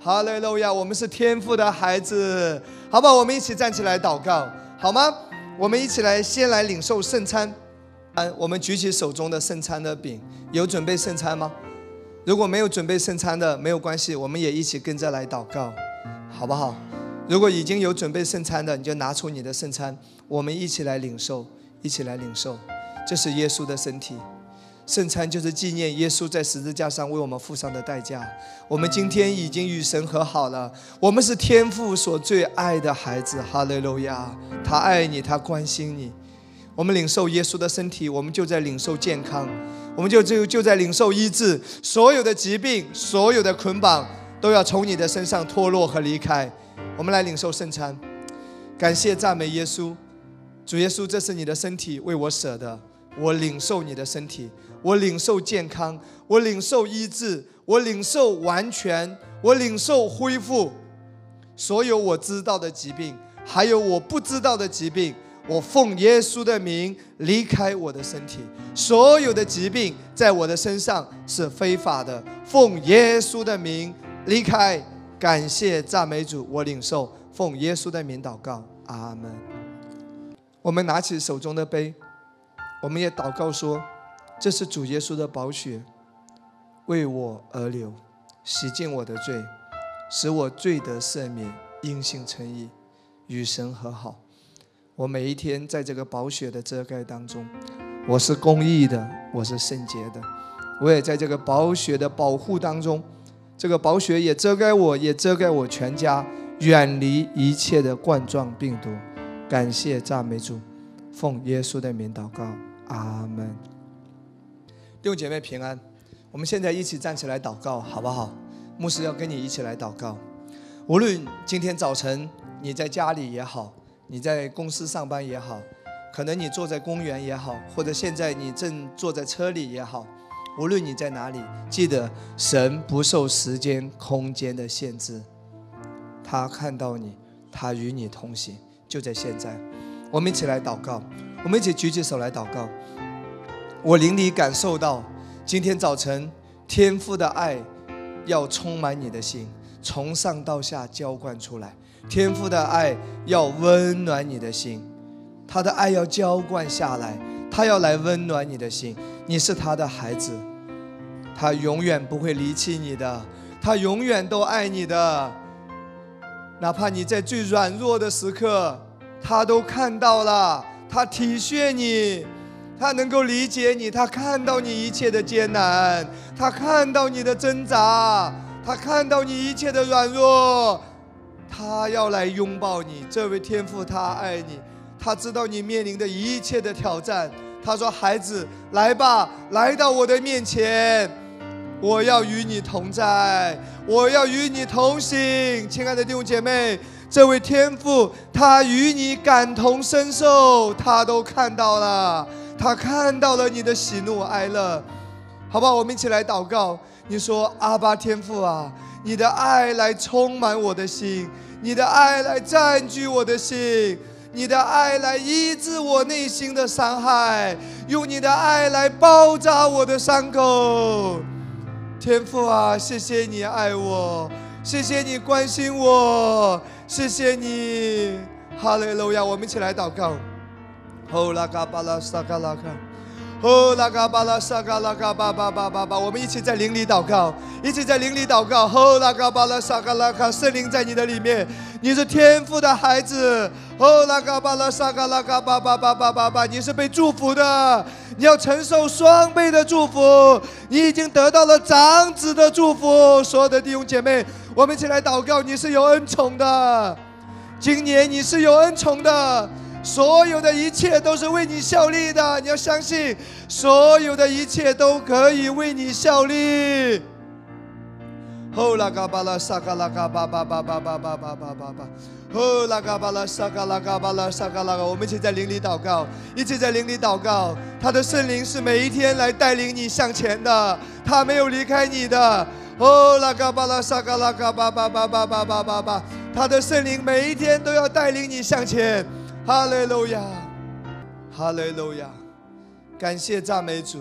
Speaker 1: 哈利路亚！我们是天父的孩子，好不好？我们一起站起来祷告，好吗？我们一起来，先来领受圣餐。嗯，我们举起手中的圣餐的饼，有准备圣餐吗？如果没有准备圣餐的，没有关系，我们也一起跟着来祷告，好不好？如果已经有准备圣餐的，你就拿出你的圣餐，我们一起来领受，一起来领受。这是耶稣的身体。圣餐就是纪念耶稣在十字架上为我们付上的代价。我们今天已经与神和好了，我们是天父所最爱的孩子。哈利路亚！他爱你，他关心你。我们领受耶稣的身体，我们就在领受健康，我们就就就在领受医治。所有的疾病，所有的捆绑，都要从你的身上脱落和离开。我们来领受圣餐，感谢赞美耶稣，主耶稣，这是你的身体为我舍的，我领受你的身体。我领受健康，我领受医治，我领受完全，我领受恢复。所有我知道的疾病，还有我不知道的疾病，我奉耶稣的名离开我的身体。所有的疾病在我的身上是非法的，奉耶稣的名离开。感谢赞美主，我领受，奉耶稣的名祷告，阿门。我们拿起手中的杯，我们也祷告说。这是主耶稣的宝血，为我而流，洗净我的罪，使我罪得赦免，因信称义，与神和好。我每一天在这个宝血的遮盖当中，我是公义的，我是圣洁的。我也在这个宝血的保护当中，这个宝血也遮盖我，也遮盖我全家，远离一切的冠状病毒。感谢赞美主，奉耶稣的名祷告，阿门。弟兄姐妹平安，我们现在一起站起来祷告，好不好？牧师要跟你一起来祷告。无论今天早晨你在家里也好，你在公司上班也好，可能你坐在公园也好，或者现在你正坐在车里也好，无论你在哪里，记得神不受时间、空间的限制，他看到你，他与你同行，就在现在。我们一起来祷告，我们一起举起手来祷告。我灵里感受到，今天早晨天父的爱要充满你的心，从上到下浇灌出来。天父的爱要温暖你的心，他的爱要浇灌下来，他要来温暖你的心。你是他的孩子，他永远不会离弃你的，他永远都爱你的。哪怕你在最软弱的时刻，他都看到了，他体恤你。他能够理解你，他看到你一切的艰难，他看到你的挣扎，他看到你一切的软弱，他要来拥抱你。这位天父，他爱你，他知道你面临的一切的挑战。他说：“孩子，来吧，来到我的面前，我要与你同在，我要与你同行。”亲爱的弟兄姐妹，这位天父，他与你感同身受，他都看到了。他看到了你的喜怒哀乐，好吧，我们一起来祷告。你说：“阿巴天父啊，你的爱来充满我的心，你的爱来占据我的心，你的爱来医治我内心的伤害，用你的爱来包扎我的伤口。”天父啊，谢谢你爱我，谢谢你关心我，谢谢你，哈利路亚！我们一起来祷告。哦，拉嘎巴拉萨嘎拉嘎，哦，拉嘎巴拉萨嘎拉嘎巴巴巴巴巴，我们一起在灵里祷告，一起在灵里祷告。哦，拉嘎巴拉萨嘎拉卡，圣灵在你的里面，你是天赋的孩子。哦，拉嘎巴拉萨嘎拉嘎巴巴巴巴巴巴，你是被祝福的，你要承受双倍的祝福，你已经得到了长子的祝福。所有的弟兄姐妹，我们一起来祷告，你是有恩宠的，今年你是有恩宠的。所有的一切都是为你效力的，你要相信，所有的一切都可以为你效力。吼啦嘎巴拉萨嘎拉嘎巴巴巴巴巴巴巴巴巴巴，吼啦嘎巴拉萨嘎拉嘎巴拉萨嘎拉嘎，我们一起在灵里祷告，一起在灵里祷告。他的圣灵是每一天来带领你向前的，他没有离开你的。哦啦嘎巴拉萨嘎拉嘎巴巴巴巴巴巴巴巴，他的圣灵每一天都要带领你向前。哈利路亚，哈利路亚，感谢赞美主，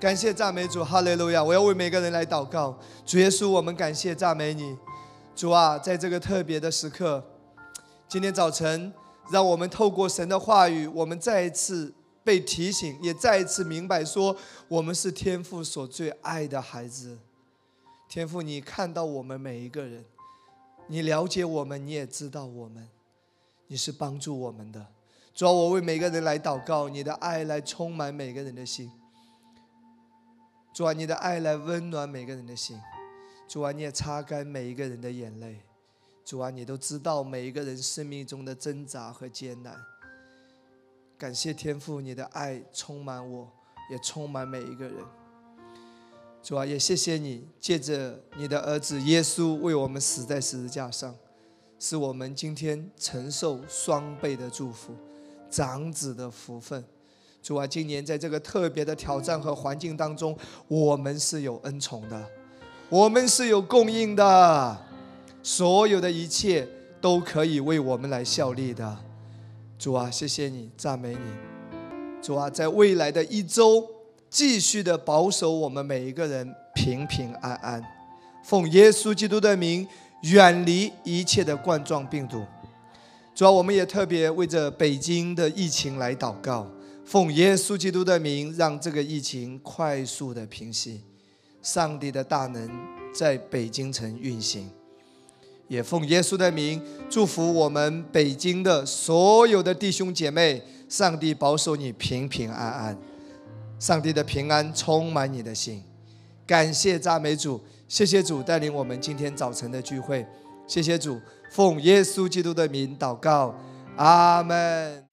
Speaker 1: 感谢赞美主，哈利路亚！我要为每个人来祷告，主耶稣，我们感谢赞美你，主啊，在这个特别的时刻，今天早晨，让我们透过神的话语，我们再一次被提醒，也再一次明白说，我们是天父所最爱的孩子。天父，你看到我们每一个人，你了解我们，你也知道我们，你是帮助我们的。主啊，我为每个人来祷告，你的爱来充满每个人的心。主啊，你的爱来温暖每个人的心。主啊，你也擦干每一个人的眼泪。主啊，你都知道每一个人生命中的挣扎和艰难。感谢天父，你的爱充满我，也充满每一个人。主啊，也谢谢你借着你的儿子耶稣为我们死在十字架上，使我们今天承受双倍的祝福，长子的福分。主啊，今年在这个特别的挑战和环境当中，我们是有恩宠的。我们是有供应的，所有的一切都可以为我们来效力的。主啊，谢谢你，赞美你。主啊，在未来的一周，继续的保守我们每一个人平平安安。奉耶稣基督的名，远离一切的冠状病毒。主要，我们也特别为着北京的疫情来祷告。奉耶稣基督的名，让这个疫情快速的平息。上帝的大能在北京城运行，也奉耶稣的名祝福我们北京的所有的弟兄姐妹。上帝保守你平平安安，上帝的平安充满你的心。感谢赞美主，谢谢主带领我们今天早晨的聚会，谢谢主，奉耶稣基督的名祷告，阿门。